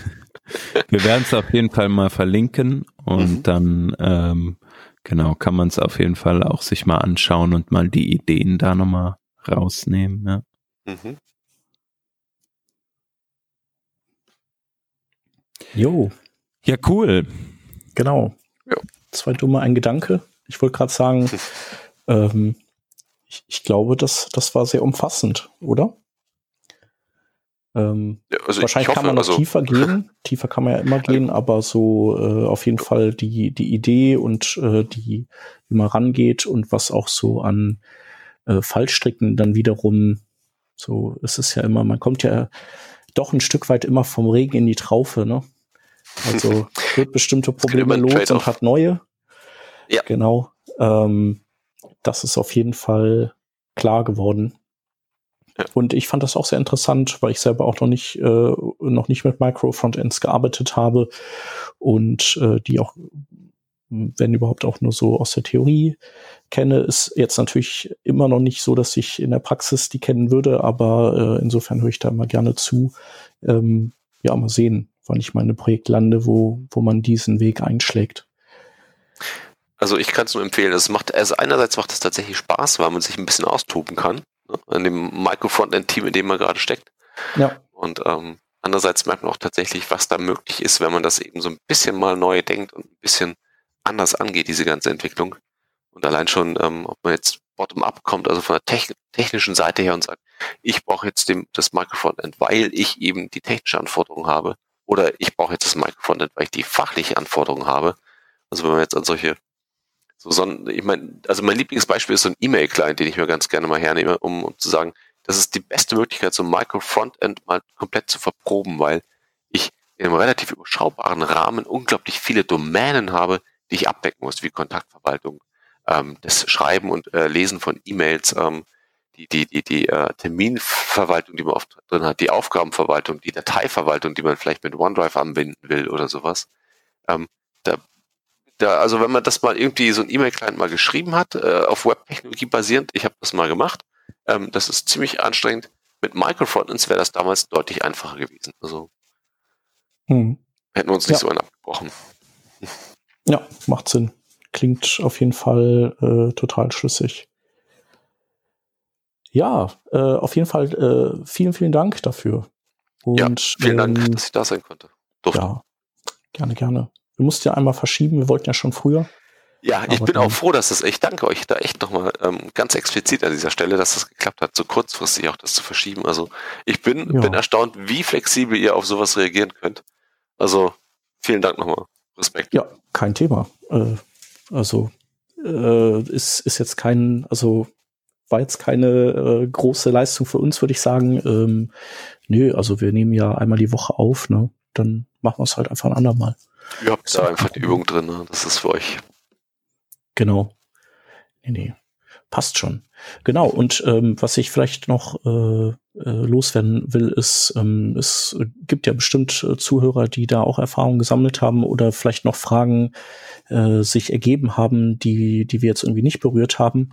Wir werden es auf jeden Fall mal verlinken und mhm. dann ähm, genau kann man es auf jeden Fall auch sich mal anschauen und mal die Ideen da nochmal rausnehmen. Ja. Mhm. Jo. Ja, cool. Genau. Jo. Zwei dumme, ein Gedanke. Ich wollte gerade sagen, ähm, ich, ich glaube, das, das war sehr umfassend, oder? Ähm, also wahrscheinlich hoffe, kann man noch also tiefer gehen. tiefer kann man ja immer gehen, aber so äh, auf jeden Fall die, die Idee und äh, die, wie man rangeht und was auch so an äh, Fallstricken dann wiederum so ist es ja immer, man kommt ja doch ein Stück weit immer vom Regen in die Traufe, ne? Also wird bestimmte Probleme los und hat neue. Ja. Genau. Ähm, das ist auf jeden Fall klar geworden. Ja. Und ich fand das auch sehr interessant, weil ich selber auch noch nicht, äh, noch nicht mit Micro-Frontends gearbeitet habe und äh, die auch, wenn überhaupt auch nur so aus der Theorie kenne, ist jetzt natürlich immer noch nicht so, dass ich in der Praxis die kennen würde, aber äh, insofern höre ich da immer gerne zu. Ähm, ja, mal sehen, wann ich einem Projekt lande, wo, wo man diesen Weg einschlägt. Also ich kann es nur empfehlen. Es macht, also einerseits macht es tatsächlich Spaß, weil man sich ein bisschen austoben kann, ne, in dem Micro-Frontend-Team, in dem man gerade steckt. Ja. Und ähm, andererseits merkt man auch tatsächlich, was da möglich ist, wenn man das eben so ein bisschen mal neu denkt und ein bisschen anders angeht, diese ganze Entwicklung. Und allein schon, ähm, ob man jetzt bottom-up kommt, also von der technischen Seite her und sagt, ich brauche jetzt dem, das Micro-Frontend, weil ich eben die technische Anforderung habe. Oder ich brauche jetzt das Micro-Frontend, weil ich die fachliche Anforderung habe. Also wenn man jetzt an solche so, so ein, ich meine, also mein Lieblingsbeispiel ist so ein E-Mail-Client, den ich mir ganz gerne mal hernehme, um, um zu sagen, das ist die beste Möglichkeit, so ein Micro-Frontend mal komplett zu verproben, weil ich in einem relativ überschaubaren Rahmen unglaublich viele Domänen habe, die ich abdecken muss, wie Kontaktverwaltung, ähm, das Schreiben und äh, Lesen von E-Mails, ähm, die, die, die, die äh, Terminverwaltung, die man oft drin hat, die Aufgabenverwaltung, die Dateiverwaltung, die man vielleicht mit OneDrive anbinden will oder sowas. Ähm, da da, also wenn man das mal irgendwie so ein E-Mail-Client mal geschrieben hat, äh, auf Web-Technologie basierend, ich habe das mal gemacht, ähm, das ist ziemlich anstrengend. Mit Microfrontends wäre das damals deutlich einfacher gewesen. Also hm. hätten wir uns nicht ja. so einen abgebrochen. Ja, macht Sinn. Klingt auf jeden Fall äh, total schlüssig. Ja, äh, auf jeden Fall äh, vielen, vielen Dank dafür. Und, ja, vielen ähm, Dank, dass ich da sein konnte. Durfte. Ja, gerne, gerne. Wir mussten ja einmal verschieben, wir wollten ja schon früher. Ja, ich bin auch froh, dass das, ich danke euch da echt nochmal ähm, ganz explizit an dieser Stelle, dass das geklappt hat, so kurzfristig auch das zu verschieben. Also ich bin, ja. bin erstaunt, wie flexibel ihr auf sowas reagieren könnt. Also vielen Dank nochmal. Respekt. Ja, kein Thema. Äh, also äh, ist, ist jetzt kein, also war jetzt keine äh, große Leistung für uns, würde ich sagen. Ähm, nö, also wir nehmen ja einmal die Woche auf, ne? Dann machen wir es halt einfach ein andermal. Ihr habt da einfach die Übung drin, ne? das ist für euch. Genau. Nee, nee. Passt schon. Genau, und ähm, was ich vielleicht noch äh, äh, loswerden will, ist, ähm, es gibt ja bestimmt äh, Zuhörer, die da auch Erfahrungen gesammelt haben oder vielleicht noch Fragen äh, sich ergeben haben, die, die wir jetzt irgendwie nicht berührt haben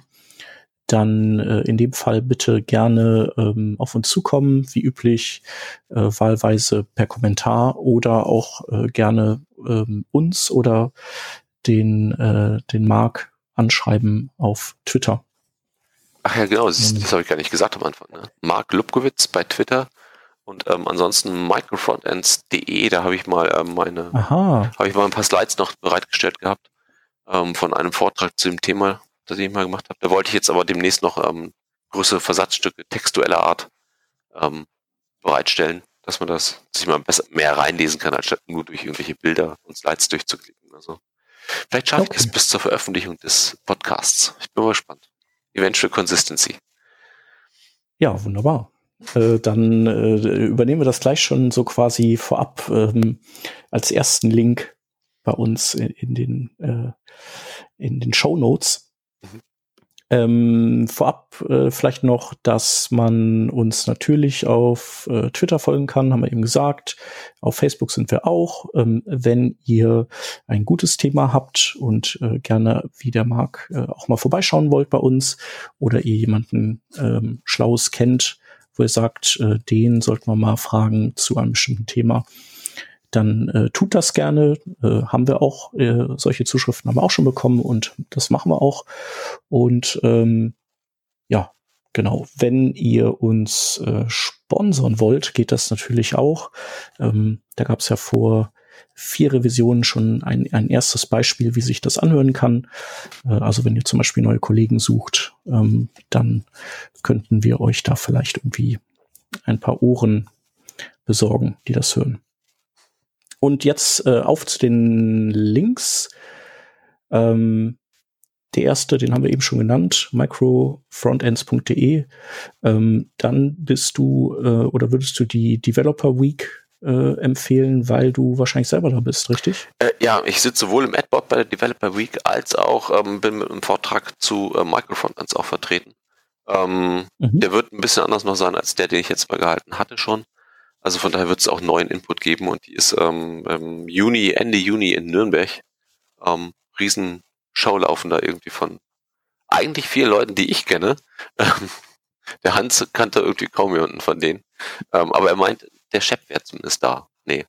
dann äh, in dem Fall bitte gerne ähm, auf uns zukommen, wie üblich, äh, wahlweise per Kommentar oder auch äh, gerne ähm, uns oder den, äh, den Mark anschreiben auf Twitter. Ach ja, genau, das, das habe ich gar nicht gesagt am Anfang. Ne? Mark Lubkowitz bei Twitter und ähm, ansonsten microfrontends.de, da habe ich mal ähm, meine, habe ich mal ein paar Slides noch bereitgestellt gehabt ähm, von einem Vortrag zu dem Thema, das ich mal gemacht habe. Da wollte ich jetzt aber demnächst noch ähm, größere Versatzstücke textueller Art ähm, bereitstellen, dass man das sich mal besser mehr reinlesen kann, anstatt nur durch irgendwelche Bilder und Slides durchzuklicken. Also vielleicht schaffe okay. ich es bis zur Veröffentlichung des Podcasts. Ich bin mal gespannt. Eventual Consistency. Ja, wunderbar. Äh, dann äh, übernehmen wir das gleich schon so quasi vorab ähm, als ersten Link bei uns in, in den äh, in den Show Notes. Ähm, vorab äh, vielleicht noch, dass man uns natürlich auf äh, Twitter folgen kann, haben wir eben gesagt. Auf Facebook sind wir auch. Ähm, wenn ihr ein gutes Thema habt und äh, gerne, wie der Marc, äh, auch mal vorbeischauen wollt bei uns oder ihr jemanden ähm, Schlaues kennt, wo ihr sagt, äh, den sollten wir mal fragen zu einem bestimmten Thema, dann äh, tut das gerne. Äh, haben wir auch, äh, solche Zuschriften haben wir auch schon bekommen und das machen wir auch. Und ähm, ja, genau, wenn ihr uns äh, sponsern wollt, geht das natürlich auch. Ähm, da gab es ja vor vier Revisionen schon ein, ein erstes Beispiel, wie sich das anhören kann. Äh, also wenn ihr zum Beispiel neue Kollegen sucht, ähm, dann könnten wir euch da vielleicht irgendwie ein paar Ohren besorgen, die das hören. Und jetzt äh, auf zu den Links. Ähm, der erste, den haben wir eben schon genannt, microfrontends.de. Ähm, dann bist du äh, oder würdest du die Developer Week äh, empfehlen, weil du wahrscheinlich selber da bist, richtig? Äh, ja, ich sitze sowohl im Adbot bei der Developer Week als auch ähm, bin mit einem Vortrag zu äh, Microfrontends auch vertreten. Ähm, mhm. Der wird ein bisschen anders noch sein als der, den ich jetzt mal gehalten hatte schon. Also von daher wird es auch neuen Input geben und die ist ähm, im Juni, Ende Juni in Nürnberg. Ähm, riesen Show laufen da irgendwie von eigentlich vier Leuten, die ich kenne. Ähm, der Hans kannte irgendwie kaum jemanden von denen. Ähm, aber er meint, der Chef wäre zumindest da. Nee.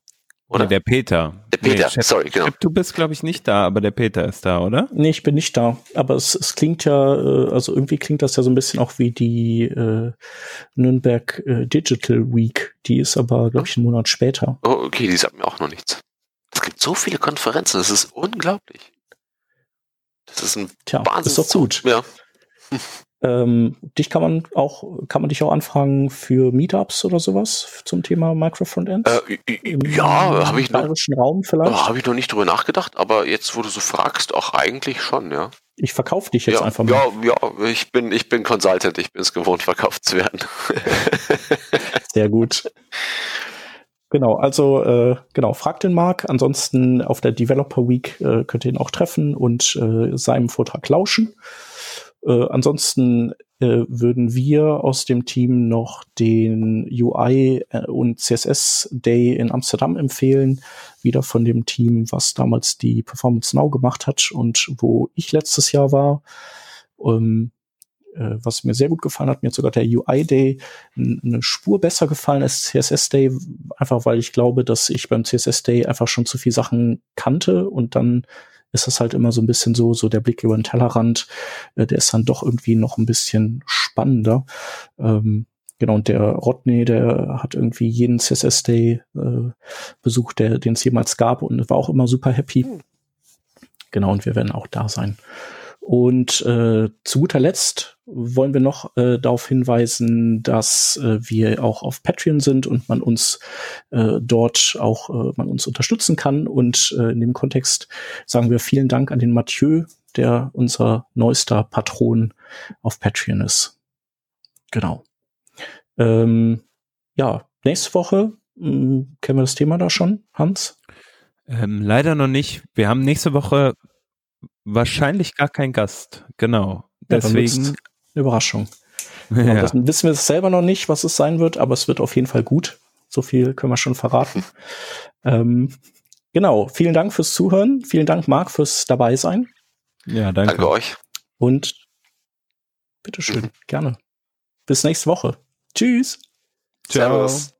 Oder? Nee, der Peter. Der Peter, nee, Chef, sorry, genau. Chef, du bist, glaube ich, nicht da, aber der Peter ist da, oder? Nee, ich bin nicht da. Aber es, es klingt ja, äh, also irgendwie klingt das ja so ein bisschen auch wie die äh, Nürnberg äh, Digital Week. Die ist aber, glaube ich, einen Monat später. Oh, okay, die sagt mir auch noch nichts. Es gibt so viele Konferenzen, das ist unglaublich. Das ist ein Tja, Wahnsinn. Ist doch gut. Ja. Ähm, dich kann man auch, kann man dich auch anfragen für Meetups oder sowas zum Thema Microfrontends? Äh, ja, habe ich noch. Raum vielleicht? Oh, habe ich noch nicht drüber nachgedacht, aber jetzt, wo du so fragst, auch eigentlich schon, ja. Ich verkaufe dich jetzt ja, einfach mal. Ja, ja, ich bin, ich bin Consultant, ich bin es gewohnt, verkauft zu werden. Sehr gut. Genau, also äh, genau, fragt den Marc. Ansonsten auf der Developer Week äh, könnt ihr ihn auch treffen und äh, seinem Vortrag lauschen. Äh, ansonsten äh, würden wir aus dem Team noch den UI äh, und CSS Day in Amsterdam empfehlen. Wieder von dem Team, was damals die Performance Now gemacht hat und wo ich letztes Jahr war. Ähm, äh, was mir sehr gut gefallen hat, mir hat sogar der UI Day eine Spur besser gefallen als CSS Day, einfach weil ich glaube, dass ich beim CSS Day einfach schon zu viel Sachen kannte und dann ist das halt immer so ein bisschen so, so der Blick über den Tellerrand, äh, der ist dann doch irgendwie noch ein bisschen spannender. Ähm, genau, und der Rodney, der hat irgendwie jeden CSS Day äh, besucht, der, den es jemals gab und war auch immer super happy. Hm. Genau, und wir werden auch da sein. Und äh, zu guter Letzt wollen wir noch äh, darauf hinweisen, dass äh, wir auch auf Patreon sind und man uns äh, dort auch äh, man uns unterstützen kann. Und äh, in dem Kontext sagen wir vielen Dank an den Mathieu, der unser neuester Patron auf Patreon ist. Genau. Ähm, ja, nächste Woche mh, hm, kennen wir das Thema da schon, Hans? Ähm, leider noch nicht. Wir haben nächste Woche Wahrscheinlich gar kein Gast, genau. Ja, Deswegen. Überraschung. Ja. Das wissen wir selber noch nicht, was es sein wird, aber es wird auf jeden Fall gut. So viel können wir schon verraten. ähm, genau. Vielen Dank fürs Zuhören. Vielen Dank, Marc, fürs dabei sein. Ja, danke. Danke euch. Und bitteschön, mhm. gerne. Bis nächste Woche. Tschüss. Servus.